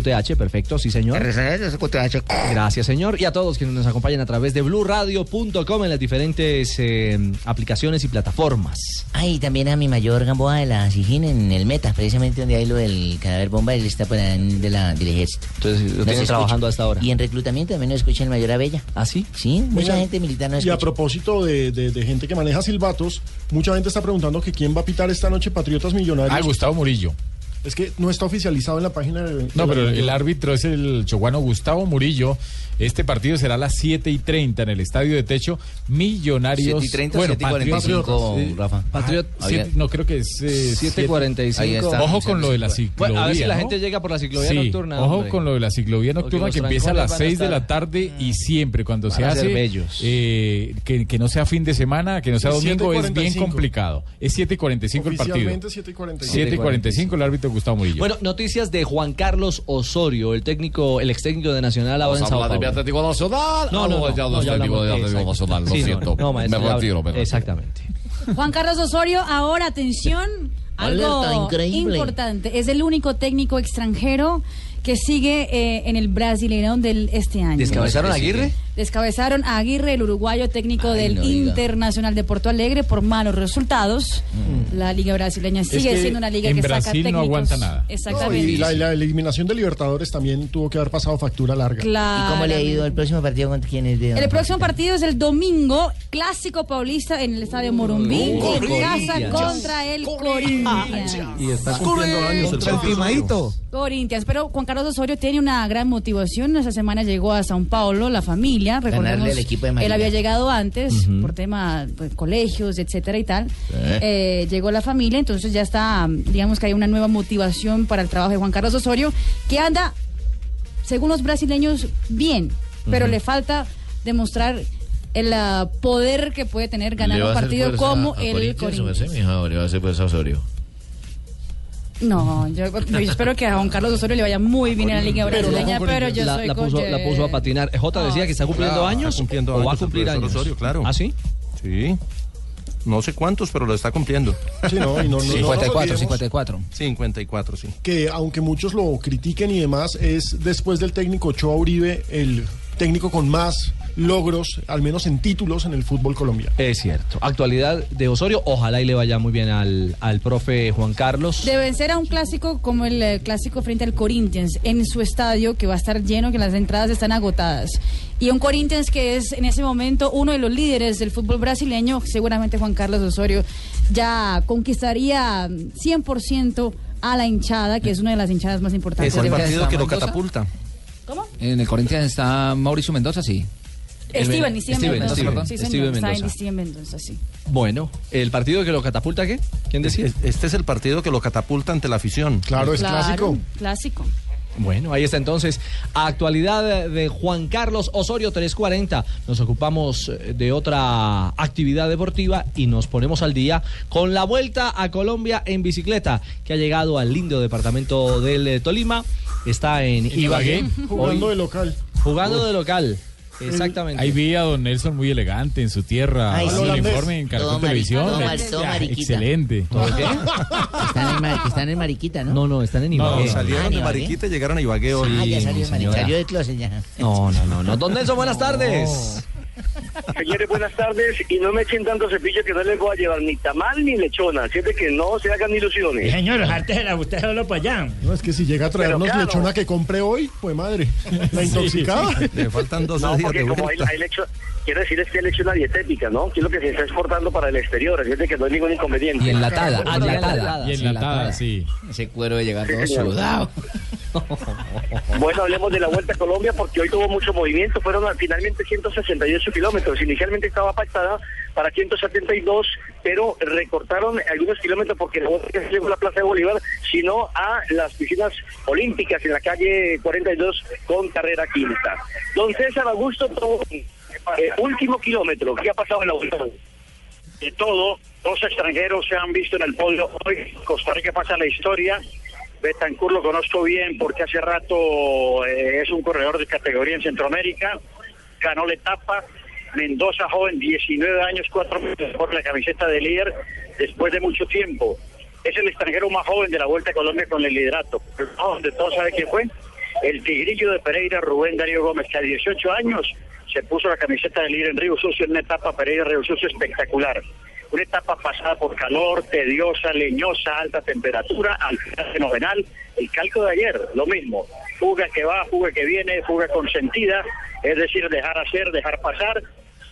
[SPEAKER 5] QTH, perfecto, sí señor.
[SPEAKER 24] RCS, QTH.
[SPEAKER 5] Gracias, señor. Y a todos quienes nos acompañan a través de bluradio.com en las diferentes eh, aplicaciones y plataformas.
[SPEAKER 19] Ay, también a mi mayor Gamboa de la Sijín en el Meta, precisamente donde hay lo del cadáver bomba, él está por ahí de la, del ejército.
[SPEAKER 5] Entonces, lo tienen
[SPEAKER 19] escucha.
[SPEAKER 5] trabajando hasta ahora.
[SPEAKER 19] Y en reclutamiento también nos escucha el mayor Abella.
[SPEAKER 5] ¿Ah, sí?
[SPEAKER 19] Sí, mucha gente militar nos
[SPEAKER 11] Y a
[SPEAKER 19] escucha.
[SPEAKER 11] propósito de, de- de gente que maneja silbatos, mucha gente está preguntando que quién va a pitar esta noche Patriotas Millonarios.
[SPEAKER 8] Ah, Gustavo Murillo.
[SPEAKER 11] Es que no está oficializado en la página de...
[SPEAKER 8] No, pero el árbitro es el choguano Gustavo Murillo. Este partido será a las 7 y 30 en el Estadio de Techo. Millonarios.
[SPEAKER 15] 7 y 30 o
[SPEAKER 8] bueno,
[SPEAKER 15] 7 y 45,
[SPEAKER 8] Patriotas, sí.
[SPEAKER 15] Rafa.
[SPEAKER 5] Patriot-
[SPEAKER 8] Ah, siete- no, creo que es. eh,
[SPEAKER 5] 7:45.
[SPEAKER 8] Ahí está. Ojo con lo de la ciclovía.
[SPEAKER 5] Bueno, a ver si la
[SPEAKER 8] ¿no?
[SPEAKER 5] gente llega por la ciclovía
[SPEAKER 8] Sí,
[SPEAKER 5] nocturna.
[SPEAKER 8] Ojo
[SPEAKER 5] hombre.
[SPEAKER 8] con lo de la ciclovía nocturna que empieza a las
[SPEAKER 5] van a
[SPEAKER 8] 6 de la tarde y siempre cuando
[SPEAKER 5] Van
[SPEAKER 8] se
[SPEAKER 5] a ser
[SPEAKER 8] hace
[SPEAKER 5] bellos.
[SPEAKER 8] eh, que, que no sea fin de semana, que no sea domingo, es bien
[SPEAKER 11] 7:45.
[SPEAKER 8] complicado. Es 7 y 45 el partido.
[SPEAKER 11] Oficialmente 7 y 45.
[SPEAKER 8] 7 y 45 el árbitro Gustavo Murillo.
[SPEAKER 5] Bueno, noticias de Juan Carlos Osorio, el técnico, el ex técnico de Nacional ahora en Sao
[SPEAKER 16] de. Atlético Nacional.
[SPEAKER 5] No, no, no,
[SPEAKER 16] ya
[SPEAKER 5] no,
[SPEAKER 16] técnico de Atlético. Nacional, lo siento.
[SPEAKER 5] no, maestro,
[SPEAKER 16] me retiro, me retiro.
[SPEAKER 5] Exactamente.
[SPEAKER 10] Juan Carlos Osorio, ahora atención, <laughs> Algo importante. Es el único técnico extranjero que sigue eh, en el Brasileirão del este año.
[SPEAKER 5] ¿Descabezaron a Aguirre?
[SPEAKER 10] Descabezaron a Aguirre, el uruguayo técnico del
[SPEAKER 5] no diga.
[SPEAKER 10] Internacional de Porto Alegre, por malos resultados.
[SPEAKER 5] Mm.
[SPEAKER 10] La liga brasileña sigue
[SPEAKER 11] que
[SPEAKER 10] siendo una liga
[SPEAKER 11] en
[SPEAKER 10] que saca
[SPEAKER 11] Brasil no
[SPEAKER 10] técnicos.
[SPEAKER 11] aguanta nada.
[SPEAKER 10] Exactamente.
[SPEAKER 11] y la, la eliminación de Libertadores también tuvo que haber pasado factura larga.
[SPEAKER 10] Claro.
[SPEAKER 19] ¿Y cómo le ha ido el próximo partido contra quién es de
[SPEAKER 10] El próximo partido es el domingo, clásico paulista en el estadio Morumbí,
[SPEAKER 19] Oh,
[SPEAKER 10] en casa
[SPEAKER 19] Corinthians.
[SPEAKER 10] contra el Corinthians.
[SPEAKER 12] Y está cumpliendo años el
[SPEAKER 17] Timadito.
[SPEAKER 10] Corinthians, pero Juan Carlos Osorio tiene una gran motivación. Esa semana llegó a Sao Paulo, la familia, recordemos,
[SPEAKER 19] al equipo de
[SPEAKER 10] él había llegado antes por tema pues, colegios, etcétera y tal.
[SPEAKER 19] Eh.
[SPEAKER 10] Eh, llegó la familia, entonces ya está, digamos que hay una nueva motivación para el trabajo de Juan Carlos Osorio, que anda, según los brasileños, bien, pero le falta demostrar el ah, poder que puede tener ganar
[SPEAKER 26] ¿Le va
[SPEAKER 10] un partido como
[SPEAKER 26] a
[SPEAKER 10] el
[SPEAKER 26] Corinthians
[SPEAKER 10] Corinthians.
[SPEAKER 26] o le va a hacer fuerza a Osorio?
[SPEAKER 10] No, yo, yo espero que a Juan Carlos Osorio le vaya muy bien en la Liga Brasileña, pero yo
[SPEAKER 5] la,
[SPEAKER 10] soy
[SPEAKER 5] la puso, la puso a patinar. J decía que está cumpliendo
[SPEAKER 12] Claro,
[SPEAKER 5] años
[SPEAKER 12] está cumpliendo
[SPEAKER 5] o va a cumplir años.
[SPEAKER 12] Osorio, claro.
[SPEAKER 5] ¿Ah, sí?
[SPEAKER 12] Sí. No sé cuántos, pero lo está cumpliendo.
[SPEAKER 11] Sí, no, y no- no- no nos
[SPEAKER 12] 54,
[SPEAKER 11] olvidemos
[SPEAKER 12] 54. 54, sí.
[SPEAKER 11] que aunque muchos lo critiquen y demás, es después del técnico Ochoa Uribe el técnico con más logros, al menos en títulos, en el fútbol colombiano.
[SPEAKER 5] Es cierto. Actualidad de Osorio, ojalá y le vaya muy bien al, al profe Juan Carlos.
[SPEAKER 10] De vencer a un clásico como el eh, clásico frente al Corinthians en su estadio, que va a estar lleno, que las entradas están agotadas. Y un Corinthians que es en ese momento uno de los líderes del fútbol brasileño, seguramente Juan Carlos Osorio ya conquistaría 100% a la hinchada, que es una de las hinchadas más importantes.
[SPEAKER 12] Es el
[SPEAKER 10] de
[SPEAKER 12] partido que lo catapulta.
[SPEAKER 18] En el Corinthians está Mauricio Mendoza, sí.
[SPEAKER 10] Steven, Steven,
[SPEAKER 5] Steven,
[SPEAKER 10] Mendoza,
[SPEAKER 5] Steven.
[SPEAKER 10] Sí, señor,
[SPEAKER 5] Steven Mendoza.
[SPEAKER 10] Steven Mendoza, sí.
[SPEAKER 5] Bueno, ¿el partido que lo catapulta qué? ¿Quién decía?
[SPEAKER 12] Este es el partido que lo catapulta ante la afición.
[SPEAKER 11] Claro,
[SPEAKER 10] Claro, clásico.
[SPEAKER 5] Bueno, ahí está entonces. Actualidad de Juan Carlos Osorio 340. Nos ocupamos eh, de otra actividad deportiva y nos ponemos al día con la vuelta a Colombia en bicicleta que ha llegado al lindo departamento del eh, Tolima. Está en Ibagué.
[SPEAKER 11] Jugando
[SPEAKER 5] Hoy-
[SPEAKER 11] de local.
[SPEAKER 5] jugando de local. Exactamente.
[SPEAKER 8] Ahí vi a don Nelson muy elegante en su tierra,
[SPEAKER 19] Ay, sí.
[SPEAKER 8] el informe en Caracol Televisión.
[SPEAKER 19] todo mari- todo
[SPEAKER 8] Ya,
[SPEAKER 19] mariquita.
[SPEAKER 8] Excelente.
[SPEAKER 19] Están en, están en Mariquita, ¿no?
[SPEAKER 5] No, no, están en
[SPEAKER 12] No,
[SPEAKER 5] Ibagué.
[SPEAKER 12] salieron
[SPEAKER 19] Ah,
[SPEAKER 12] de
[SPEAKER 19] ¿en Ibagué?
[SPEAKER 12] Mariquita y llegaron a Ibagué hoy.
[SPEAKER 19] Ah, ya
[SPEAKER 12] Sí,
[SPEAKER 19] salió de. Salió de closet ya.
[SPEAKER 5] No, no, no, no. Don Nelson, buenas tardes.
[SPEAKER 27] Señores, buenas tardes. Y no me echen tanto cepillo que no les voy a llevar ni tamal ni lechona. De que no se hagan ilusiones.
[SPEAKER 28] Señor, la usted solo para allá.
[SPEAKER 11] No, es que si llega a traernos
[SPEAKER 27] claro.
[SPEAKER 11] lechona que compré hoy, pues madre, la <laughs> intoxicada.
[SPEAKER 12] Le faltan dos
[SPEAKER 27] No,
[SPEAKER 12] días
[SPEAKER 27] porque
[SPEAKER 12] de
[SPEAKER 27] como hay, hay lecho- quiero decir es que hay lección dietética, ¿no? Que es lo que se está exportando para el exterior, así es de que no hay ningún inconveniente.
[SPEAKER 18] Y enlatada, enlatada.
[SPEAKER 8] Y enlatada, sí.
[SPEAKER 18] Ese cuero de llegar
[SPEAKER 27] Sí,
[SPEAKER 18] todo sudado. <laughs>
[SPEAKER 27] Bueno, hablemos de la Vuelta a Colombia porque hoy tuvo mucho movimiento. Fueron finalmente 168 kilómetros. Inicialmente estaba pactada para 172, pero recortaron algunos kilómetros porque no se llegó a la Plaza de Bolívar, sino a las piscinas olímpicas en la calle 42 con carrera quinta. Don César Augusto, todo, eh, último kilómetro. ¿Qué ha pasado en la Vuelta?
[SPEAKER 29] de todo. Dos extranjeros se han visto en el podio hoy. Costa Rica pasa la historia. Betancourt lo conozco bien porque hace rato eh, es un corredor de categoría en Centroamérica. Ganó la etapa. Mendoza, joven, 19 años, 4 meses por la camiseta de líder después de mucho tiempo. Es el extranjero más joven de la Vuelta a Colombia con el liderato. De todos sabe quién fue. El tigrillo de Pereira, Rubén Darío Gómez, que a 18 años se puso la camiseta de líder en Río Sucio en una etapa Pereira Río Sucio espectacular. Una etapa pasada por calor, tediosa, leñosa, alta temperatura, al final fenomenal. El calco de ayer, lo mismo. Fuga que va, fuga que viene, fuga consentida, es decir, dejar hacer, dejar pasar.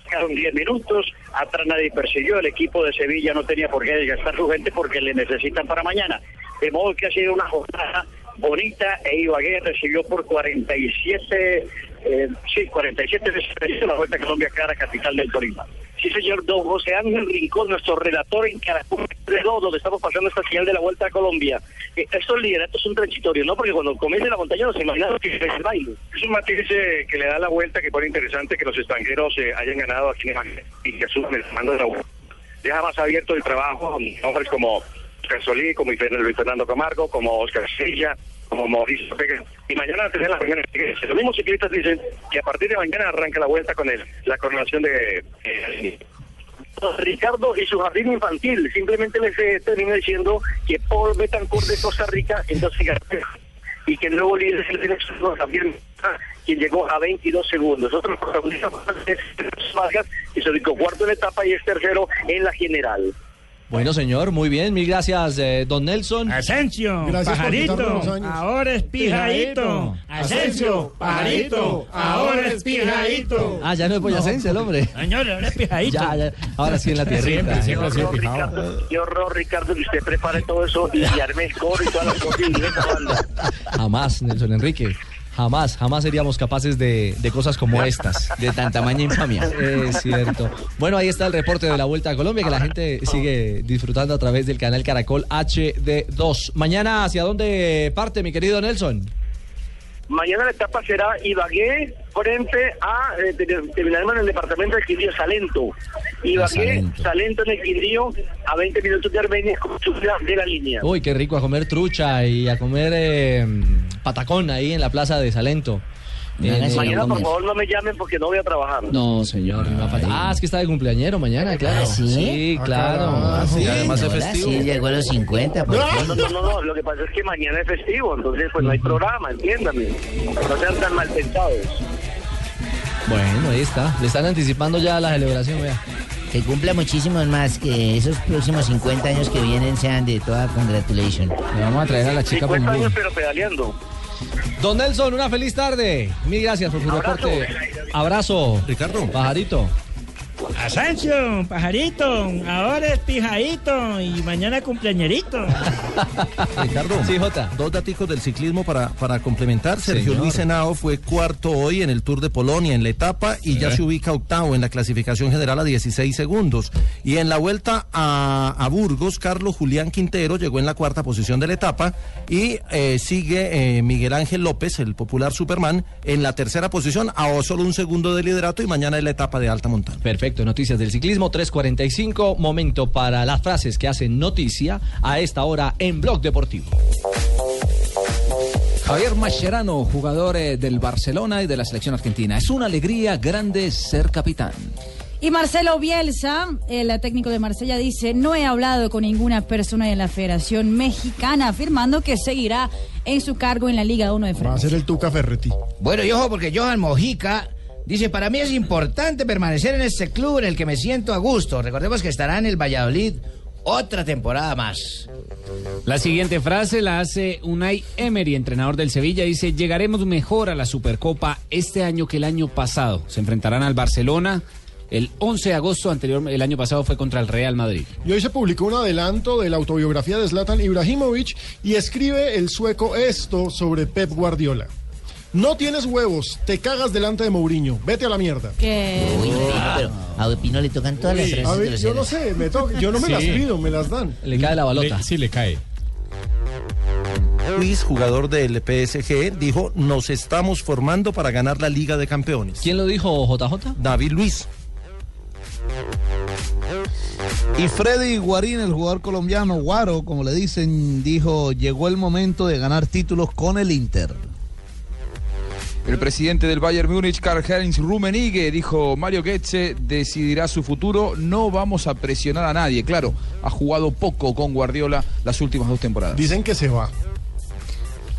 [SPEAKER 29] Quedaron 10 minutos, atrás nadie persiguió, el equipo de Sevilla no tenía por qué desgastar su gente porque le necesitan para mañana. De modo que ha sido una jornada bonita e recibió por 47, eh, sí, 47 veces la Vuelta a Colombia Cara, capital del Tolima. Sí, señor Don José Ángel Rincón, nuestro relator en Caracol, donde estamos pasando esta señal de la Vuelta a Colombia. Eh, estos lideratos son transitorios, ¿no? Porque cuando comience la montaña nos imaginamos que es el baile. Es un matiz eh, que le da la vuelta que pone interesante que los extranjeros eh, hayan ganado aquí en Ibagué y que el mando de la vuelta. Deja más abierto el trabajo a hombres como Solí, como Luis Fernando Camargo, como Oscar Silla, como Mauricio Pérez. Y mañana tendrán la mañana. Los mismos ciclistas dicen que a partir de mañana arranca la vuelta con el, la coronación de...
[SPEAKER 27] Ricardo y su jardín infantil. Simplemente les eh, diciendo que Paul Betancourt de Costa Rica, entonces y que el nuevo líder es el venezolano también, quien llegó a 22 segundos. Otros protagonistas es Vargas, que se ubicó cuarto en la etapa y es tercero en la general.
[SPEAKER 5] Bueno, señor, muy bien. Mil gracias, eh, don Nelson.
[SPEAKER 28] Asensio,
[SPEAKER 11] Gracias
[SPEAKER 28] pajarito, ahora es pijadito. Asensio, pajarito, ahora es pijadito.
[SPEAKER 5] Ah, ya no es boyacense el hombre.
[SPEAKER 28] Señor, ahora es <laughs> pijadito.
[SPEAKER 5] Ya, ya. Ahora sí en la tierrita.
[SPEAKER 27] Qué horror, Ricardo, qué horror, Ricardo, que usted prepare todo eso y arme el coro y todas las cosas y esa banda. <laughs>
[SPEAKER 5] Jamás, Nelson Enrique. Jamás, jamás seríamos capaces de, de cosas como estas. <laughs>
[SPEAKER 15] De tan tamaña infamia.
[SPEAKER 5] Es cierto. Bueno, ahí está el reporte de la Vuelta a Colombia que la gente sigue disfrutando a través del canal Caracol HD2. Mañana, ¿hacia dónde parte, mi querido Nelson?
[SPEAKER 27] Mañana la etapa será Ibagué frente a, eh, en el departamento del Quindío, Salento. Ibagué,
[SPEAKER 5] Salento.
[SPEAKER 27] Salento. en el Quindío, a 20 minutos de Armenia, de la línea.
[SPEAKER 5] Uy, qué rico a comer trucha y a comer eh, patacón ahí en la plaza de Salento.
[SPEAKER 27] Mañana, por favor, no me llamen porque no voy a trabajar.
[SPEAKER 5] No, señor, no va a faltar. Ah, es que está de cumpleañero mañana, claro.
[SPEAKER 19] ¿Ah, sí?
[SPEAKER 5] Sí,
[SPEAKER 19] Ah,
[SPEAKER 5] claro.
[SPEAKER 19] caramba.
[SPEAKER 5] Sí,
[SPEAKER 19] Sí,
[SPEAKER 5] además es
[SPEAKER 19] ahora
[SPEAKER 5] festivo.
[SPEAKER 19] sí llegó a los 50, por
[SPEAKER 27] No, no, no, no, no, lo que pasa es que mañana es festivo, entonces pues no hay programa, entiéndame. No sean tan mal pensados.
[SPEAKER 5] Bueno, ahí está. Le están anticipando ya la celebración, vea.
[SPEAKER 19] Que cumpla muchísimos más, que esos próximos 50 años que vienen sean de toda congratulation.
[SPEAKER 18] Le vamos a traer a la chica
[SPEAKER 27] 50
[SPEAKER 18] Bombón.
[SPEAKER 27] años pero pedaleando.
[SPEAKER 5] Don Nelson, una feliz tarde. Mil gracias por su reporte. Abrazo.
[SPEAKER 12] Ricardo.
[SPEAKER 5] Pajarito.
[SPEAKER 28] Asensio, pajarito, ahora es pijadito y mañana cumpleañerito.
[SPEAKER 12] Ricardo,
[SPEAKER 5] Sí, Jota.
[SPEAKER 12] dos daticos del ciclismo para, para complementar. Sergio
[SPEAKER 5] Señor.
[SPEAKER 12] Luis Henao fue cuarto hoy en el Tour de Polonia en la etapa y ya se ubica octavo en la clasificación general a 16 segundos. Y en la vuelta a, a Burgos, Carlos Julián Quintero llegó en la cuarta posición de la etapa y eh, sigue eh, Miguel Ángel López, el popular Superman, en la tercera posición a solo un segundo de liderato y mañana es la etapa de alta montaña.
[SPEAKER 5] Perfecto, noticias del ciclismo 345, momento para las frases que hacen noticia a esta hora en Blog Deportivo.
[SPEAKER 18] Javier Mascherano, jugador eh, del Barcelona y de la selección argentina. Es una alegría grande ser capitán.
[SPEAKER 10] Y Marcelo Bielsa, el técnico de Marsella, dice, no he hablado con ninguna persona de la Federación Mexicana, afirmando que seguirá en su cargo en la Liga 1 de
[SPEAKER 11] Va a
[SPEAKER 10] Francia.
[SPEAKER 11] ser el Tuca Ferretti.
[SPEAKER 19] Bueno, y ojo, porque Johan Mojica dice, para mí es importante permanecer en este club en el que me siento a gusto. Recordemos que estará en el Valladolid otra temporada más.
[SPEAKER 13] La siguiente frase la hace Unai Emery, entrenador del Sevilla. Dice, llegaremos mejor a la Supercopa este año que el año pasado. Se enfrentarán al Barcelona el 11 de agosto anterior, el año pasado fue contra el Real Madrid.
[SPEAKER 11] Y hoy se publicó un adelanto de la autobiografía de Zlatan Ibrahimovic y escribe el sueco esto sobre Pep Guardiola. No tienes huevos, te cagas delante de Mourinho, vete a la mierda.
[SPEAKER 10] Que...
[SPEAKER 19] Uy, Pino, pero a Pino le tocan todas las frases
[SPEAKER 11] a ver, yo no sé, me to- yo no me
[SPEAKER 8] Sí.
[SPEAKER 11] las pido, me las dan.
[SPEAKER 5] Le cae la balota.
[SPEAKER 8] Le- sí, le cae.
[SPEAKER 12] Luis, jugador del PSG, dijo, nos estamos formando para ganar la Liga de Campeones.
[SPEAKER 5] ¿Quién lo dijo, JJ?
[SPEAKER 12] David Luis.
[SPEAKER 17] Y Freddy Guarín, el jugador colombiano, Guaro, como le dicen, dijo, llegó el momento de ganar títulos con el Inter.
[SPEAKER 9] El presidente del Bayern Múnich, Karl-Heinz Rummenigge, dijo, Mario Goetze decidirá su futuro, no vamos a presionar a nadie. Claro, ha jugado poco con Guardiola las últimas dos temporadas.
[SPEAKER 11] Dicen que se va.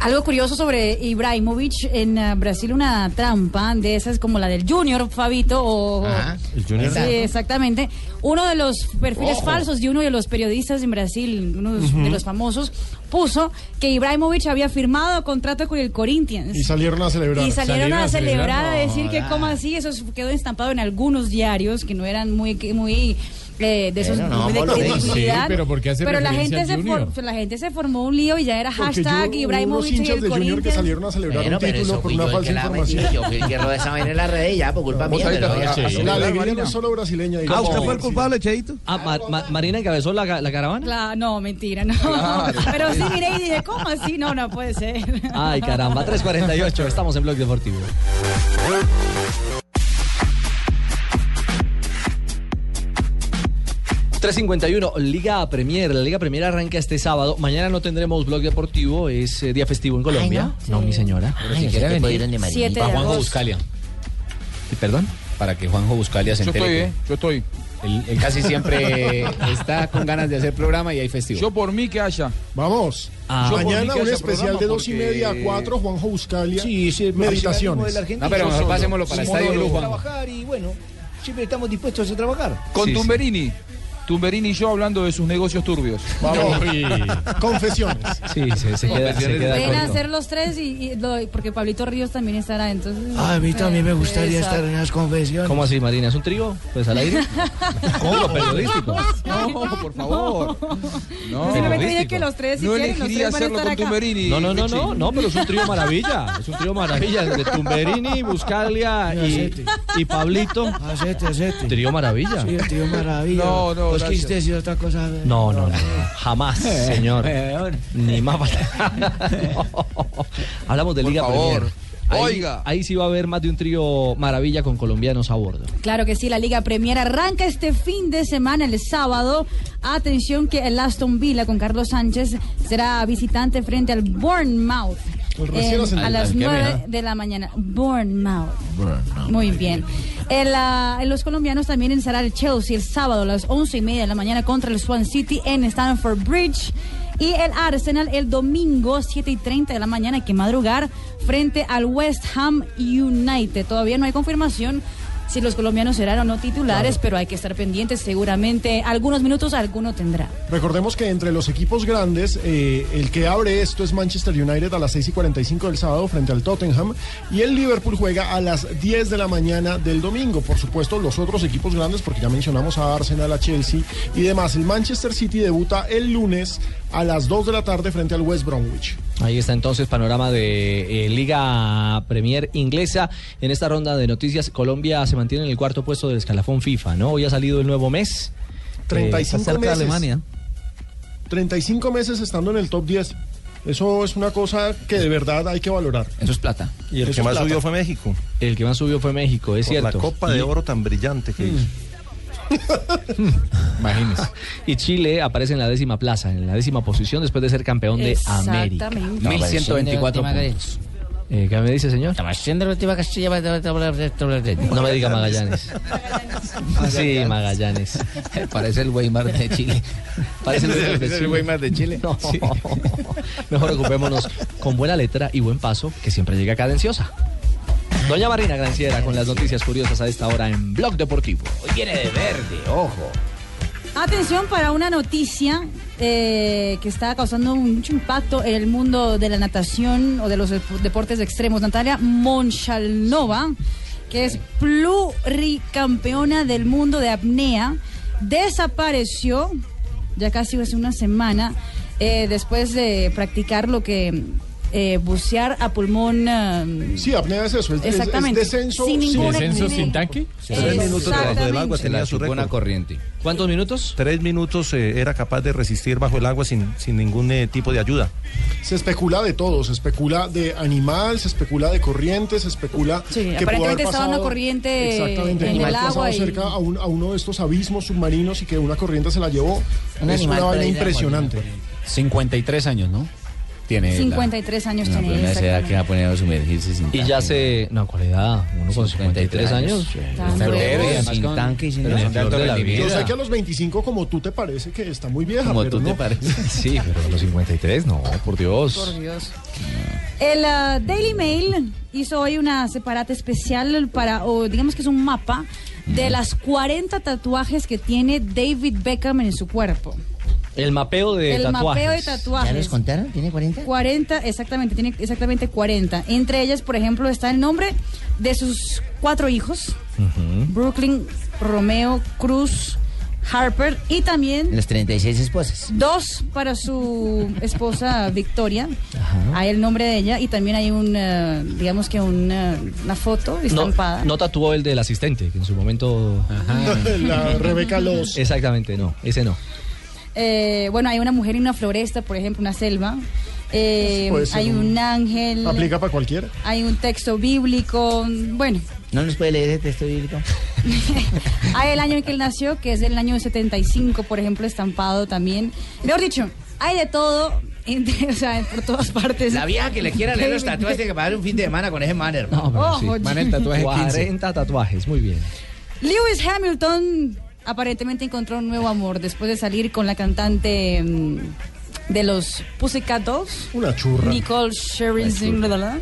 [SPEAKER 10] Algo curioso sobre Ibrahimovic en eh, Brasil, una trampa de esas como la del Junior, Fabito, o...
[SPEAKER 19] Ajá.
[SPEAKER 12] El Junior.
[SPEAKER 10] Sí, exactamente. Uno de los perfiles
[SPEAKER 19] Ojo.
[SPEAKER 10] falsos de uno de los periodistas en Brasil, uno de los- de los famosos, puso que Ibrahimovic había firmado contrato con el Corinthians.
[SPEAKER 11] Y salieron a celebrar.
[SPEAKER 10] Y salieron,
[SPEAKER 8] Salieron
[SPEAKER 10] a
[SPEAKER 8] a celebrar.
[SPEAKER 10] a decir que cómo así, eso quedó estampado en algunos diarios que no eran muy, que- muy eh, de esos
[SPEAKER 19] Bueno, no,
[SPEAKER 10] de
[SPEAKER 19] Pablo,
[SPEAKER 10] credibilidad.
[SPEAKER 8] sí, pero ¿por qué hace
[SPEAKER 10] Pero la gente se for-
[SPEAKER 8] Junior?
[SPEAKER 10] la gente se formó un lío y ya era
[SPEAKER 11] Porque yo-
[SPEAKER 10] hashtag
[SPEAKER 11] hubo unos
[SPEAKER 10] Ibrahimovic y el
[SPEAKER 11] de Junior que salieron a celebrar
[SPEAKER 19] Bueno,
[SPEAKER 11] un
[SPEAKER 19] pero
[SPEAKER 11] título
[SPEAKER 19] eso
[SPEAKER 11] por
[SPEAKER 19] fui
[SPEAKER 11] una
[SPEAKER 19] yo el
[SPEAKER 11] falsa
[SPEAKER 19] que la
[SPEAKER 11] información.
[SPEAKER 19] metí, yo fui el que rodé esa vaina en las redes y ya, por culpa
[SPEAKER 9] Vos
[SPEAKER 19] mía.
[SPEAKER 9] ahí
[SPEAKER 19] me lo voy a-
[SPEAKER 9] está-
[SPEAKER 19] a
[SPEAKER 9] sí.
[SPEAKER 11] La
[SPEAKER 19] celebrar,
[SPEAKER 11] alegría no es solo brasileña.
[SPEAKER 17] ¿Ah, usted fue el culpable, Cheito?
[SPEAKER 5] Ah, Ma- Ma- Marina encabezó la, ca- la caravana.
[SPEAKER 10] No, mentira, no. <laughs> Pero sí miré y dije, ¿cómo así? No, no puede ser.
[SPEAKER 5] Ay, caramba, 348, estamos en Blog Deportivo. 351, Liga Premier. La Liga Premier arranca este sábado. Mañana no tendremos blog deportivo, es eh, día festivo en Colombia.
[SPEAKER 19] Ay, ¿no?
[SPEAKER 5] mi señora.
[SPEAKER 19] Ay, no de María.
[SPEAKER 10] Siete
[SPEAKER 5] Para Juanjo. Buscalia. ¿Y perdón?
[SPEAKER 18] Para que Juanjo Buscalia se
[SPEAKER 9] Yo
[SPEAKER 18] entere.
[SPEAKER 9] estoy, ¿eh? Yo estoy.
[SPEAKER 13] Él, él casi siempre <laughs> está con ganas de hacer programa y hay festivo.
[SPEAKER 9] Yo por mí que haya.
[SPEAKER 11] Vamos.
[SPEAKER 13] Ah.
[SPEAKER 11] Mañana un especial de dos y media a cuatro, Juanjo Buscalia.
[SPEAKER 26] Sí, sí,
[SPEAKER 11] Meditaciones.
[SPEAKER 13] No, pero mejor pasémoslo para
[SPEAKER 11] Un
[SPEAKER 13] Estadio Blue,
[SPEAKER 11] monólogo.
[SPEAKER 13] Juanjo.
[SPEAKER 26] trabajar y bueno, siempre estamos dispuestos a trabajar.
[SPEAKER 9] Con Sí, sí. Tumberini. Y yo hablando de sus negocios turbios.
[SPEAKER 11] Vamos. <laughs> Confesiones.
[SPEAKER 5] Sí, se, se queda, se queda
[SPEAKER 10] Ven a
[SPEAKER 5] corto.
[SPEAKER 10] hacer los tres y, y lo- porque Pablito Ríos también estará, entonces.
[SPEAKER 24] Ah, a mí también me gustaría
[SPEAKER 10] Exacto.
[SPEAKER 24] estar en las confesiones.
[SPEAKER 5] ¿Cómo así, Marina? ¿Es un trío? Pues al aire. <laughs> ¿Cómo? Periodístico. <laughs>
[SPEAKER 9] No, por favor. No,
[SPEAKER 10] Simplemente dije que los tres si
[SPEAKER 9] no
[SPEAKER 10] quieren, los
[SPEAKER 9] elegiría
[SPEAKER 10] tres van a
[SPEAKER 9] hacerlo
[SPEAKER 10] estar
[SPEAKER 9] con
[SPEAKER 10] acá.
[SPEAKER 9] Tumberini.
[SPEAKER 5] No, no, no, no, no, pero es un trío maravilla. Es un trío maravilla. De Tumberini, Buscalia y, y Pablito.
[SPEAKER 24] Acete, acete.
[SPEAKER 5] Trío maravilla.
[SPEAKER 24] Sí, el tío maravilla.
[SPEAKER 9] No, no,
[SPEAKER 24] Otra cosa.
[SPEAKER 5] No, no, no. Jamás, señor. Ni más No. <laughs> Hablamos de
[SPEAKER 9] Por
[SPEAKER 5] Liga
[SPEAKER 9] favor.
[SPEAKER 5] Premier. Ahí,
[SPEAKER 9] Oiga.
[SPEAKER 5] ahí sí va a haber más de un trío maravilla con colombianos a bordo.
[SPEAKER 10] Claro que sí, la Liga Premier arranca este fin de semana, el sábado. Atención que el Aston Villa con Carlos Sánchez será visitante frente al Bournemouth.
[SPEAKER 11] El ascendido.
[SPEAKER 10] a las
[SPEAKER 11] ¿Al qué,
[SPEAKER 10] 9
[SPEAKER 11] mija?
[SPEAKER 10] de la mañana. Bournemouth. Muy bien. El, ah, en los colombianos también estará el Chelsea el sábado a las 11 y media de la mañana contra el Swan City en Stamford Bridge. Y el Arsenal el domingo 7 y 30 de la mañana hay que madrugar frente al West Ham United. Todavía no hay confirmación si los colombianos serán o no titulares, pero hay que estar pendientes. Seguramente algunos minutos alguno tendrá.
[SPEAKER 11] Recordemos que entre los equipos grandes, eh, el que abre esto es Manchester United a las 6 y 45 del sábado frente al Tottenham y el Liverpool juega a las 10 de la mañana del domingo. Por supuesto, los otros equipos grandes, porque ya mencionamos a Arsenal, a Chelsea y demás. El Manchester City debuta el lunes a las 2 de la tarde frente al West Bromwich.
[SPEAKER 5] Ahí está entonces panorama de eh, Liga Premier inglesa. En esta ronda de noticias, Colombia se mantiene en el cuarto puesto del escalafón FIFA, ¿no? Hoy ha salido el nuevo mes.
[SPEAKER 11] 35
[SPEAKER 5] Eh, cerca de
[SPEAKER 11] meses.
[SPEAKER 5] Alemania.
[SPEAKER 11] 35 meses estando en el top 10. Eso es una cosa que de verdad hay que valorar.
[SPEAKER 18] Eso es plata.
[SPEAKER 12] Y el
[SPEAKER 11] Eso
[SPEAKER 12] que más
[SPEAKER 11] plata.
[SPEAKER 12] subió fue México.
[SPEAKER 5] El que más subió fue México, es
[SPEAKER 12] Por
[SPEAKER 5] cierto.
[SPEAKER 12] La copa de
[SPEAKER 5] Y-
[SPEAKER 12] oro tan brillante que hizo. <laughs>
[SPEAKER 5] Imagínese. Y Chile aparece en la décima plaza, en la décima posición después de ser campeón de América.
[SPEAKER 10] Exactamente.
[SPEAKER 5] 1124 puntos. Eh, ¿Qué me dice, señor? No me diga Magallanes. Sí, Magallanes. <laughs>
[SPEAKER 18] Parece el Weimar de Chile.
[SPEAKER 5] Parece el Weimar de
[SPEAKER 13] ¿Es el
[SPEAKER 5] Chile.
[SPEAKER 13] Weimar de Chile?
[SPEAKER 5] No. <laughs> Mejor ocupémonos con buena letra y buen paso, que siempre llega cadenciosa. Doña Marina Granciera con las noticias curiosas a esta hora en Blog Deportivo.
[SPEAKER 19] Hoy viene de verde, ojo.
[SPEAKER 10] Atención para una noticia eh, que está causando mucho impacto en el mundo de la natación o de los dep- deportes extremos. Natalia Monchalnova, que es pluricampeona del mundo de apnea, desapareció ya casi hace una semana eh, después de practicar lo que eh, bucear a pulmón. eh,
[SPEAKER 11] Sí, apnea es eso, es, es- es
[SPEAKER 10] Exactamente.
[SPEAKER 11] descenso
[SPEAKER 10] Sin ningún
[SPEAKER 8] ¿Descenso sin tanque?
[SPEAKER 12] Tres minutos debajo del agua
[SPEAKER 10] Exactamente.
[SPEAKER 12] tenía su récord.
[SPEAKER 13] corriente.
[SPEAKER 5] ¿Cuántos minutos?
[SPEAKER 12] Tres minutos eh, era capaz de resistir bajo el agua sin, sin ningún eh, tipo de ayuda.
[SPEAKER 11] Se especula de todo, se especula de animal, se especula de corriente, se especula
[SPEAKER 10] Sí,
[SPEAKER 11] que pudo
[SPEAKER 10] aparentemente
[SPEAKER 11] haber
[SPEAKER 10] estaba una corriente
[SPEAKER 11] exactamente,
[SPEAKER 10] en el agua y-
[SPEAKER 11] cerca a, un- a uno de estos abismos submarinos y que una corriente se la llevó.
[SPEAKER 19] Un
[SPEAKER 11] es
[SPEAKER 19] animal
[SPEAKER 11] una vaina impresionante.
[SPEAKER 13] 53 años, ¿no? Tiene. la-
[SPEAKER 10] 53 años
[SPEAKER 15] No,
[SPEAKER 10] tiene.
[SPEAKER 15] esa edad que va a poner a sumergirse sin
[SPEAKER 5] Y ya se... No, ¿cuál edad? Uno con 53 años.
[SPEAKER 15] Sin tanque y sin
[SPEAKER 13] pero
[SPEAKER 5] la.
[SPEAKER 11] Yo sé que a los 25 como tú te parece que está muy vieja,
[SPEAKER 15] Como
[SPEAKER 11] pero
[SPEAKER 15] tú te
[SPEAKER 11] no.
[SPEAKER 15] pareces. <laughs>
[SPEAKER 5] Sí, pero a los 53, no, por Dios.
[SPEAKER 10] Por Dios. El ah, Daily Mail hizo hoy una separata especial para, o digamos que es un mapa de las 40 tatuajes que tiene David Beckham en su cuerpo.
[SPEAKER 5] El mapeo de
[SPEAKER 10] el
[SPEAKER 5] tatuajes.
[SPEAKER 10] mapeo de
[SPEAKER 19] ¿Ya los
[SPEAKER 10] tatuajes.
[SPEAKER 19] contaron? ¿Tiene 40?
[SPEAKER 10] 40, exactamente, tiene exactamente 40. Entre ellas, por ejemplo, está el nombre de sus cuatro hijos, Brooklyn, Romeo, Cruz, Harper y también
[SPEAKER 19] Las 36 esposas.
[SPEAKER 10] Dos para su esposa <laughs> Victoria. Hay el nombre de ella y también hay un, eh, digamos que una, una foto
[SPEAKER 5] No,
[SPEAKER 10] estampada.
[SPEAKER 5] no tatuó el del asistente, que en su momento... <laughs>
[SPEAKER 11] La Rebeca Los.
[SPEAKER 5] Exactamente, no, ese no.
[SPEAKER 10] Eh, bueno, hay una mujer en una floresta, por ejemplo, una selva. Eh,
[SPEAKER 11] Puede ser
[SPEAKER 10] hay
[SPEAKER 11] un-
[SPEAKER 10] un ángel.
[SPEAKER 11] Aplica para cualquiera.
[SPEAKER 10] Hay un texto bíblico. Bueno,
[SPEAKER 19] ¿No nos puede leer ese texto bíblico? <laughs>
[SPEAKER 10] hay el año en que él nació, que es el año 75, por ejemplo, estampado también. Mejor dicho, hay de todo. <laughs> entre- o sea, por todas partes.
[SPEAKER 19] La vieja que le quiera leer los tatuajes tiene que pagar un fin de semana con ese man, hermano.
[SPEAKER 5] No, pero
[SPEAKER 10] Ojo,
[SPEAKER 5] sí.
[SPEAKER 10] Man, el tatuaje
[SPEAKER 5] 40 tatuajes, muy bien.
[SPEAKER 10] Lewis Hamilton aparentemente encontró un nuevo amor después de salir con la cantante mm, de los Pussycat Dolls.
[SPEAKER 11] Una churra.
[SPEAKER 10] Nicole Scherzinger, ¿verdad?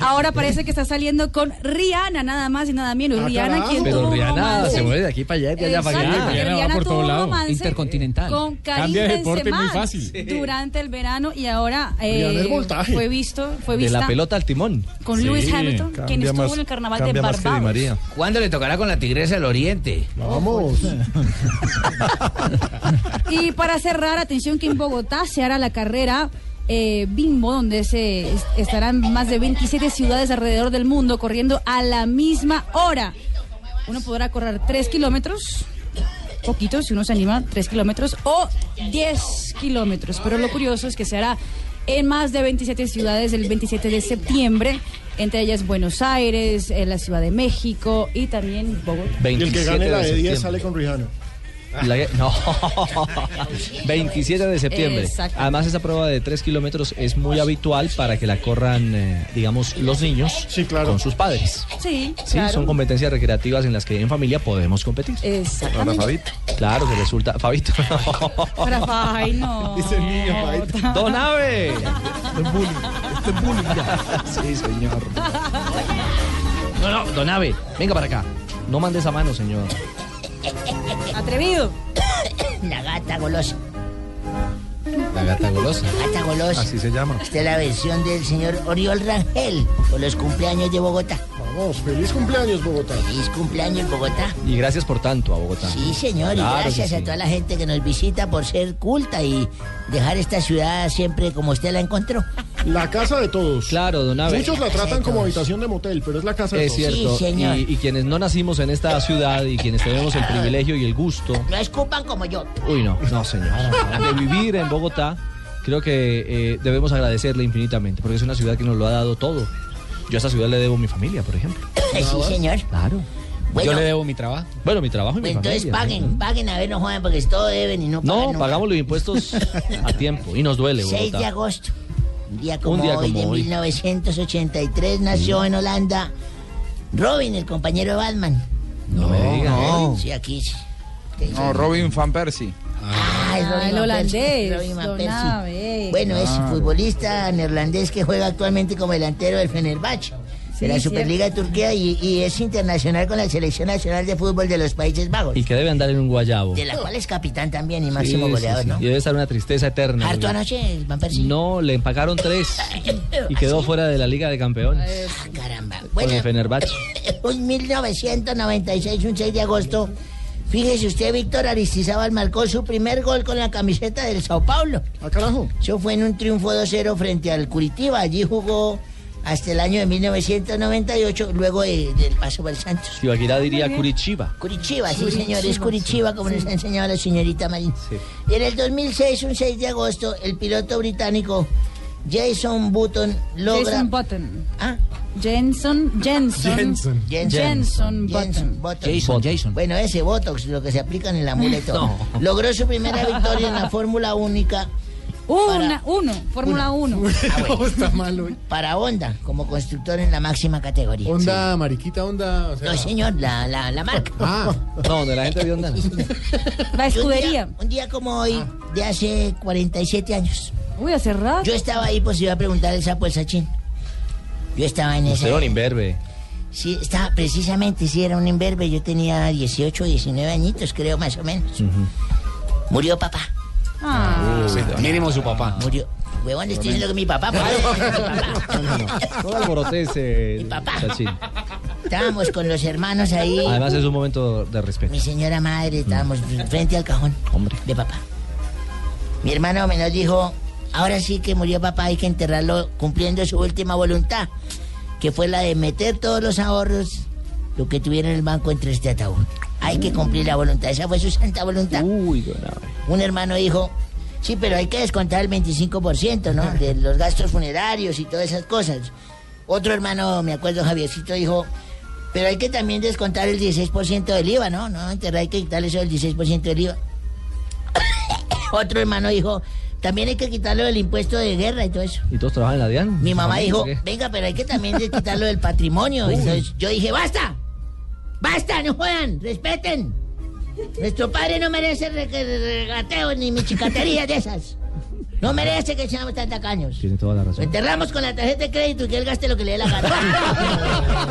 [SPEAKER 10] Ahora parece que está saliendo con Rihanna, nada más y nada menos.
[SPEAKER 5] Ah,
[SPEAKER 10] Rihanna,
[SPEAKER 5] carajo.
[SPEAKER 10] quien
[SPEAKER 5] Pero
[SPEAKER 10] tuvo
[SPEAKER 5] Rihanna
[SPEAKER 10] romance
[SPEAKER 5] se mueve de aquí para allá de allá para acá.
[SPEAKER 10] que Rihanna tuvo un romance
[SPEAKER 18] Intercontinental.
[SPEAKER 10] con Karim
[SPEAKER 8] Cambia de deporte
[SPEAKER 10] Benzema
[SPEAKER 8] muy fácil.
[SPEAKER 10] durante el verano y ahora eh,
[SPEAKER 5] Rihanna
[SPEAKER 10] fue visto, fue
[SPEAKER 5] De
[SPEAKER 10] vista
[SPEAKER 5] la pelota al timón.
[SPEAKER 10] con Lewis Hamilton, quien estuvo en el carnaval de Barbados.
[SPEAKER 24] ¿Cuándo le tocará con la tigresa del oriente?
[SPEAKER 11] Vamos. <laughs>
[SPEAKER 10] Y para cerrar, atención que en Bogotá se hará la carrera eh, Bimbo, donde se es- estarán más de 27 ciudades alrededor del mundo corriendo a la misma hora. Uno podrá correr 3 kilómetros, poquito si uno se anima, 3 kilómetros o 10 kilómetros. Pero lo curioso es que se hará en más de 27 ciudades el 27 de septiembre, entre ellas Buenos Aires, eh, la Ciudad de México y también Bogotá.
[SPEAKER 11] Y el que gane la de 10
[SPEAKER 5] septiembre.
[SPEAKER 11] sale con Rihanna.
[SPEAKER 5] La- no, <laughs> 27 de septiembre.
[SPEAKER 10] Exacto.
[SPEAKER 5] Además, esa prueba de 3 kilómetros es muy habitual para que la corran, eh, digamos, los niños con sus padres.
[SPEAKER 10] Sí,
[SPEAKER 5] Sí,
[SPEAKER 10] claro.
[SPEAKER 5] son competencias recreativas en las que en familia podemos competir.
[SPEAKER 10] Exactamente.
[SPEAKER 5] Claro, que resulta. Fabito.
[SPEAKER 10] Para ay, no. <laughs>
[SPEAKER 5] Dice el niño, Fabito. Don Ave. Este es bullying ya. Sí, señor. No, no, Don Ave, venga para acá. No mande esa mano, señor.
[SPEAKER 10] Atrevido.
[SPEAKER 19] La gata golosa.
[SPEAKER 5] La gata golosa.
[SPEAKER 19] Gata golosa.
[SPEAKER 12] Así se llama.
[SPEAKER 19] Esta es la versión del señor Oriol Rangel por los cumpleaños de Bogotá.
[SPEAKER 11] Vamos, feliz cumpleaños, Bogotá.
[SPEAKER 19] Feliz cumpleaños, Bogotá.
[SPEAKER 5] Y gracias por tanto a Bogotá.
[SPEAKER 19] Sí, señor, y
[SPEAKER 5] Claro
[SPEAKER 19] gracias a
[SPEAKER 5] sí.
[SPEAKER 19] toda la gente que nos visita por ser culta y dejar esta ciudad siempre como usted la encontró. <laughs>
[SPEAKER 11] La casa de todos.
[SPEAKER 5] Claro, don Ave.
[SPEAKER 11] Muchos la tratan como habitación de motel, pero es la casa de
[SPEAKER 5] Es
[SPEAKER 11] todos.
[SPEAKER 5] cierto. y, y quienes no nacimos en esta ciudad y quienes tenemos el privilegio y el gusto
[SPEAKER 19] No escupan como yo.
[SPEAKER 5] Uy, no, no, señor. De vivir en Bogotá, creo que eh, debemos agradecerle infinitamente, porque es una ciudad que nos lo ha dado todo. Yo a esta ciudad le debo mi familia, por ejemplo.
[SPEAKER 19] sí, señor.
[SPEAKER 5] Claro.
[SPEAKER 19] Bueno.
[SPEAKER 5] Yo le debo mi trabajo. Bueno, mi trabajo y mi
[SPEAKER 19] Pues entonces
[SPEAKER 5] familia.
[SPEAKER 19] paguen, paguen, a ver, no jodan, porque todo deben y no pagan
[SPEAKER 5] No,
[SPEAKER 19] nunca.
[SPEAKER 5] pagamos los impuestos a <laughs> tiempo y nos duele,
[SPEAKER 19] 6 de agosto. Un día como
[SPEAKER 5] día
[SPEAKER 19] hoy
[SPEAKER 5] como
[SPEAKER 19] de
[SPEAKER 5] hoy.
[SPEAKER 19] 1983 nació en Holanda Robin, el compañero de Batman.
[SPEAKER 5] No me diga.
[SPEAKER 9] no.
[SPEAKER 19] Sí, aquí. sí.
[SPEAKER 9] No, Robin Van Persie.
[SPEAKER 19] Ah, es Robin
[SPEAKER 10] el holandés. Abe.
[SPEAKER 19] Bueno, es
[SPEAKER 9] Claro.
[SPEAKER 19] futbolista neerlandés que juega actualmente como delantero del Fenerbahce. de la
[SPEAKER 10] Sí,
[SPEAKER 19] Superliga de Turquía y, y es internacional con la Selección Nacional de Fútbol de los Países Bajos,
[SPEAKER 5] Y que debe andar en un guayabo.
[SPEAKER 19] de la cual es capitán también y
[SPEAKER 5] Sí,
[SPEAKER 19] máximo
[SPEAKER 5] sí,
[SPEAKER 19] goleador,
[SPEAKER 5] sí.
[SPEAKER 19] ¿no?
[SPEAKER 5] Y debe estar una tristeza eterna.
[SPEAKER 19] Harto anoche, Van Persie.
[SPEAKER 5] No, le empacaron tres y quedó fuera de la Liga de Campeones.
[SPEAKER 19] Ah, caramba.
[SPEAKER 5] Con
[SPEAKER 19] Bueno,
[SPEAKER 5] el Fenerbahce.
[SPEAKER 19] en <laughs> 1996, un 6 de agosto, fíjese usted, Víctor Aristizábal marcó su primer gol con la camiseta del Sao Paulo.
[SPEAKER 11] Ah, carajo.
[SPEAKER 19] Eso fue en un triunfo 2-0 frente al Curitiba. Allí jugó hasta el año de 1998, luego de- del paso por el Santos.
[SPEAKER 5] Tibaquirá diría Curitiba.
[SPEAKER 19] Curitiba, sí señor, es Curitiba como nos ha enseñado la señorita Marín. Y en el 2006, un 6 de agosto, el piloto británico Jason Button logra...
[SPEAKER 10] Jason Button.
[SPEAKER 19] ¿Ah?
[SPEAKER 10] Jenson, Jenson.
[SPEAKER 19] Jenson.
[SPEAKER 10] Jenson
[SPEAKER 19] Jenson
[SPEAKER 10] Button.
[SPEAKER 19] Button. Bueno, ese Botox, lo que se aplican en la amuleto. Logró su primera <laughs> victoria en la Fórmula Única.
[SPEAKER 10] Una, uno, Fórmula 1. <laughs>
[SPEAKER 11] está malo.
[SPEAKER 19] Para Honda, como constructor en la máxima categoría.
[SPEAKER 11] Onda, mariquita, onda. o sea-
[SPEAKER 19] No, señor, la, la, la marca.
[SPEAKER 11] Ah,
[SPEAKER 5] No, donde la gente vio andar.
[SPEAKER 10] La escudería.
[SPEAKER 19] Un día, un día como hoy, de hace 47 años.
[SPEAKER 10] Uy, hace rato.
[SPEAKER 19] Yo estaba ahí, pues iba a preguntar el sapo el sachín. Yo estaba en esa.
[SPEAKER 5] era un imberbe.
[SPEAKER 19] Sí, estaba precisamente, sí, era un imberbe. Yo tenía 18, 19 añitos, creo, más o menos. Murió papá.
[SPEAKER 10] Ah.
[SPEAKER 13] Mínimo su papá.
[SPEAKER 19] Murió. Huevón, estoy diciendo que mi papá murió. Mi papá. <laughs>
[SPEAKER 5] No alborotes, eh, Chachín.
[SPEAKER 19] Estábamos con los hermanos ahí.
[SPEAKER 5] Además es un momento de respeto.
[SPEAKER 19] Mi señora madre, estábamos frente al cajón de papá. Mi hermano menor dijo, ahora sí que murió papá, hay que enterrarlo cumpliendo su última voluntad, que fue la de meter todos los ahorros, lo que tuviera en el banco entre este ataúd. Hay que cumplir la voluntad, esa fue su santa voluntad. Un hermano dijo, sí, pero hay que descontar el 25%, ¿no? De los gastos funerarios y todas esas cosas. Otro hermano, me acuerdo, Javiercito, dijo, pero hay que también descontar el 16% del IVA, ¿no? No, enterrar hay que quitarle eso del 16% del IVA. <coughs> Otro hermano dijo, también hay que quitarlo del impuesto de guerra y todo eso.
[SPEAKER 5] ¿Y todos trabajan en la DIAN?
[SPEAKER 19] Mi mamá
[SPEAKER 5] ¿Familia
[SPEAKER 19] dijo, venga, pero hay que también quitarlo del patrimonio. Entonces yo dije, basta, basta, no juegan, respeten.
[SPEAKER 30] Nuestro padre no merece re- re- regateos ni michicaterías de esas. No merece que seamos tan tacaños.
[SPEAKER 5] Tiene toda la
[SPEAKER 30] Lo
[SPEAKER 5] razón.
[SPEAKER 30] enterramos con la tarjeta de crédito y que él gaste lo que le dé la <laughs>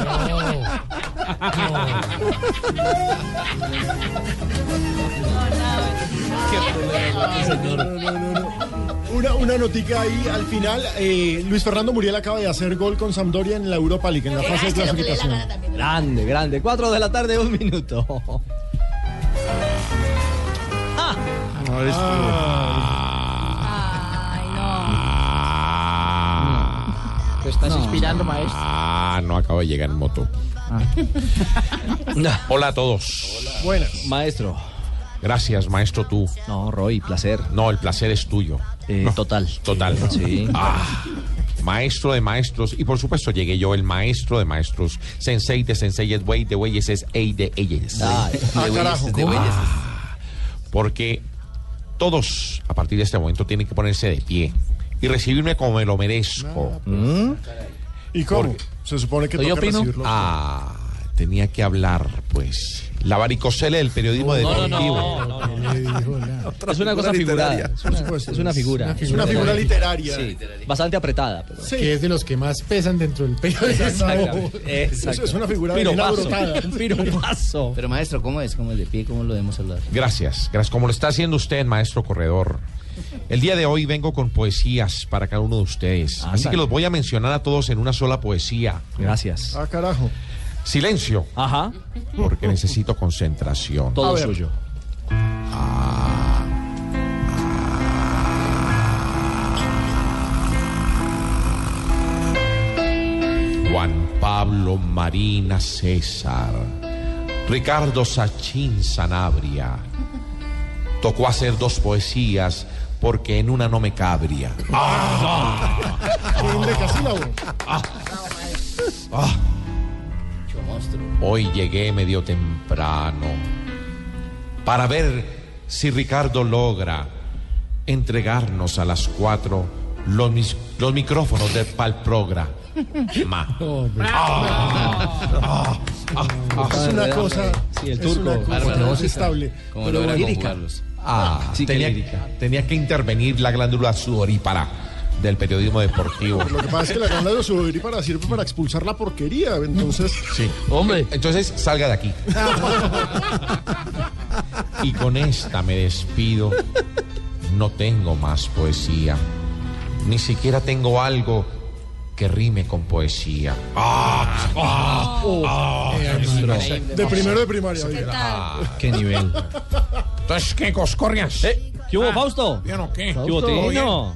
[SPEAKER 11] Una, una notica ahí al final. eh, Luis Fernando Muriel acaba de hacer gol con Sampdoria en la Europa League, en la fase de clasificación.
[SPEAKER 5] Grande, grande. Cuatro de la tarde, un minuto.
[SPEAKER 17] ¿Te estás inspirando, maestro?
[SPEAKER 31] Ah, no acabo de llegar en moto. <laughs> Hola a todos.
[SPEAKER 11] Buenas.
[SPEAKER 5] Maestro.
[SPEAKER 31] Gracias, maestro, tú.
[SPEAKER 5] No, Roy, placer.
[SPEAKER 31] No, el placer es tuyo. No,
[SPEAKER 5] Total.
[SPEAKER 31] Total.
[SPEAKER 5] Sí.
[SPEAKER 31] Ah, maestro de maestros. Y por supuesto llegué yo, el maestro de maestros. Sensei de sensei, güey de güeyes es ey de eyes.
[SPEAKER 5] Ah,
[SPEAKER 11] Ah, carajo.
[SPEAKER 31] Ah, porque todos, a partir de este momento, tienen que ponerse de pie y recibirme como me lo merezco. ¿Mm?
[SPEAKER 11] ¿Y cómo? Se supone que
[SPEAKER 31] ¿Soy
[SPEAKER 11] toca
[SPEAKER 31] yo, Pino?
[SPEAKER 11] recibirlo.
[SPEAKER 31] Ah, tenía que hablar, pues. La varicocele del periodismo
[SPEAKER 5] No, no,
[SPEAKER 31] deportivo.
[SPEAKER 5] no, no, Es una cosa figurada. Es una, es una figura.
[SPEAKER 11] Es una figura literaria.
[SPEAKER 5] Sí, bastante apretada. pero-
[SPEAKER 11] Sí.
[SPEAKER 28] Que es de los que más pesan dentro del periodismo.
[SPEAKER 5] Exactamente.
[SPEAKER 11] Es, es una figura
[SPEAKER 5] Piropazo. piropazo.
[SPEAKER 19] Pero maestro, ¿cómo es? ¿Cómo es de pie? ¿Cómo lo debemos hablar?
[SPEAKER 31] Gracias, gracias. Como lo está haciendo usted, maestro corredor. El día de hoy vengo con poesías para cada uno de ustedes. Así
[SPEAKER 5] Ándale.
[SPEAKER 31] que los voy a mencionar a todos en una sola poesía.
[SPEAKER 5] Gracias.
[SPEAKER 11] Ah, carajo.
[SPEAKER 31] Silencio.
[SPEAKER 5] Ajá.
[SPEAKER 31] Porque necesito concentración.
[SPEAKER 5] Todo suyo.
[SPEAKER 31] Juan Pablo Marina César, Ricardo Sachín Sanabria. Tocó hacer dos poesías porque en una no me cabría.
[SPEAKER 11] Qué endecasílabo.
[SPEAKER 31] Ah. Hoy llegué medio temprano para ver si Ricardo logra entregarnos a las cuatro los, mis- los micrófonos del Palprogra. <laughs> Ma. Ah, ah, ah.
[SPEAKER 11] Es una cosa.
[SPEAKER 5] Sí, el
[SPEAKER 11] es
[SPEAKER 5] turco.
[SPEAKER 11] una.
[SPEAKER 19] ¿Cómo
[SPEAKER 11] Pero
[SPEAKER 19] logra conjugarlos?
[SPEAKER 31] Ah,
[SPEAKER 5] Sí, qué
[SPEAKER 31] tenía, tenía que intervenir la glándula sudorípara del periodismo deportivo.
[SPEAKER 11] Lo que pasa es que la gana de subir para sirve para expulsar la porquería. Entonces,
[SPEAKER 31] Sí.
[SPEAKER 5] Hombre.
[SPEAKER 31] Entonces salga de aquí. Y con esta me despido. No tengo más poesía. Ni siquiera tengo algo que rime con poesía. ¡Ah! ¡Ah! ¡Ah!
[SPEAKER 11] de primero de primaria.
[SPEAKER 10] ¿Qué
[SPEAKER 11] oiga.
[SPEAKER 10] tal?
[SPEAKER 5] Qué nivel.
[SPEAKER 31] Entonces, ¿qué coscorrias?
[SPEAKER 5] Eh, ¿Qué hubo, Fausto?
[SPEAKER 31] ¿Bien o qué?
[SPEAKER 5] ¿Qué hubo,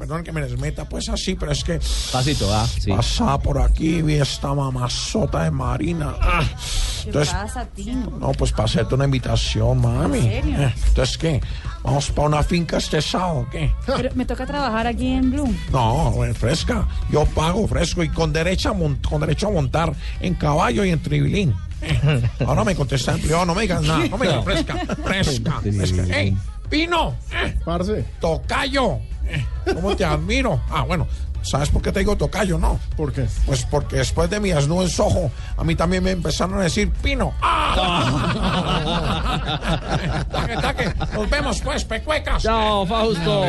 [SPEAKER 31] Perdón que me desmeta, pues así, pero es que
[SPEAKER 5] Pasito, ah, sí.
[SPEAKER 31] pasaba por aquí, vi esta mamazota de Marina. Ah,
[SPEAKER 10] ¿Qué
[SPEAKER 31] Entonces,
[SPEAKER 10] pasa, Tino?
[SPEAKER 31] No, pues para hacerte una invitación, mami.
[SPEAKER 10] ¿En serio?
[SPEAKER 31] Eh, Entonces, ¿qué? ¿Vamos para una finca este sábado o qué?
[SPEAKER 10] Pero me toca trabajar aquí en Bloom.
[SPEAKER 31] No, fresca. Yo pago fresco y con derecho a, mon- con derecho a montar en caballo y en tribilín. Eh, Ahora me contesta empleado, no me digas nada. No me digas fresca, fresca, fresca. ¡Ey, Pino! Eh,
[SPEAKER 11] Parce,
[SPEAKER 31] ¡Tocayo! <laughs> ¿Cómo te admiro? Ah, bueno, ¿sabes por qué te digo tocayo, no?
[SPEAKER 11] ¿por qué?
[SPEAKER 31] Pues porque después de mi desnudo en Soho, a mí también me empezaron a decir Pino. ¡Ah! <laughs> taque, taque. Nos vemos pues, pecuecas.
[SPEAKER 5] Chao, Fausto.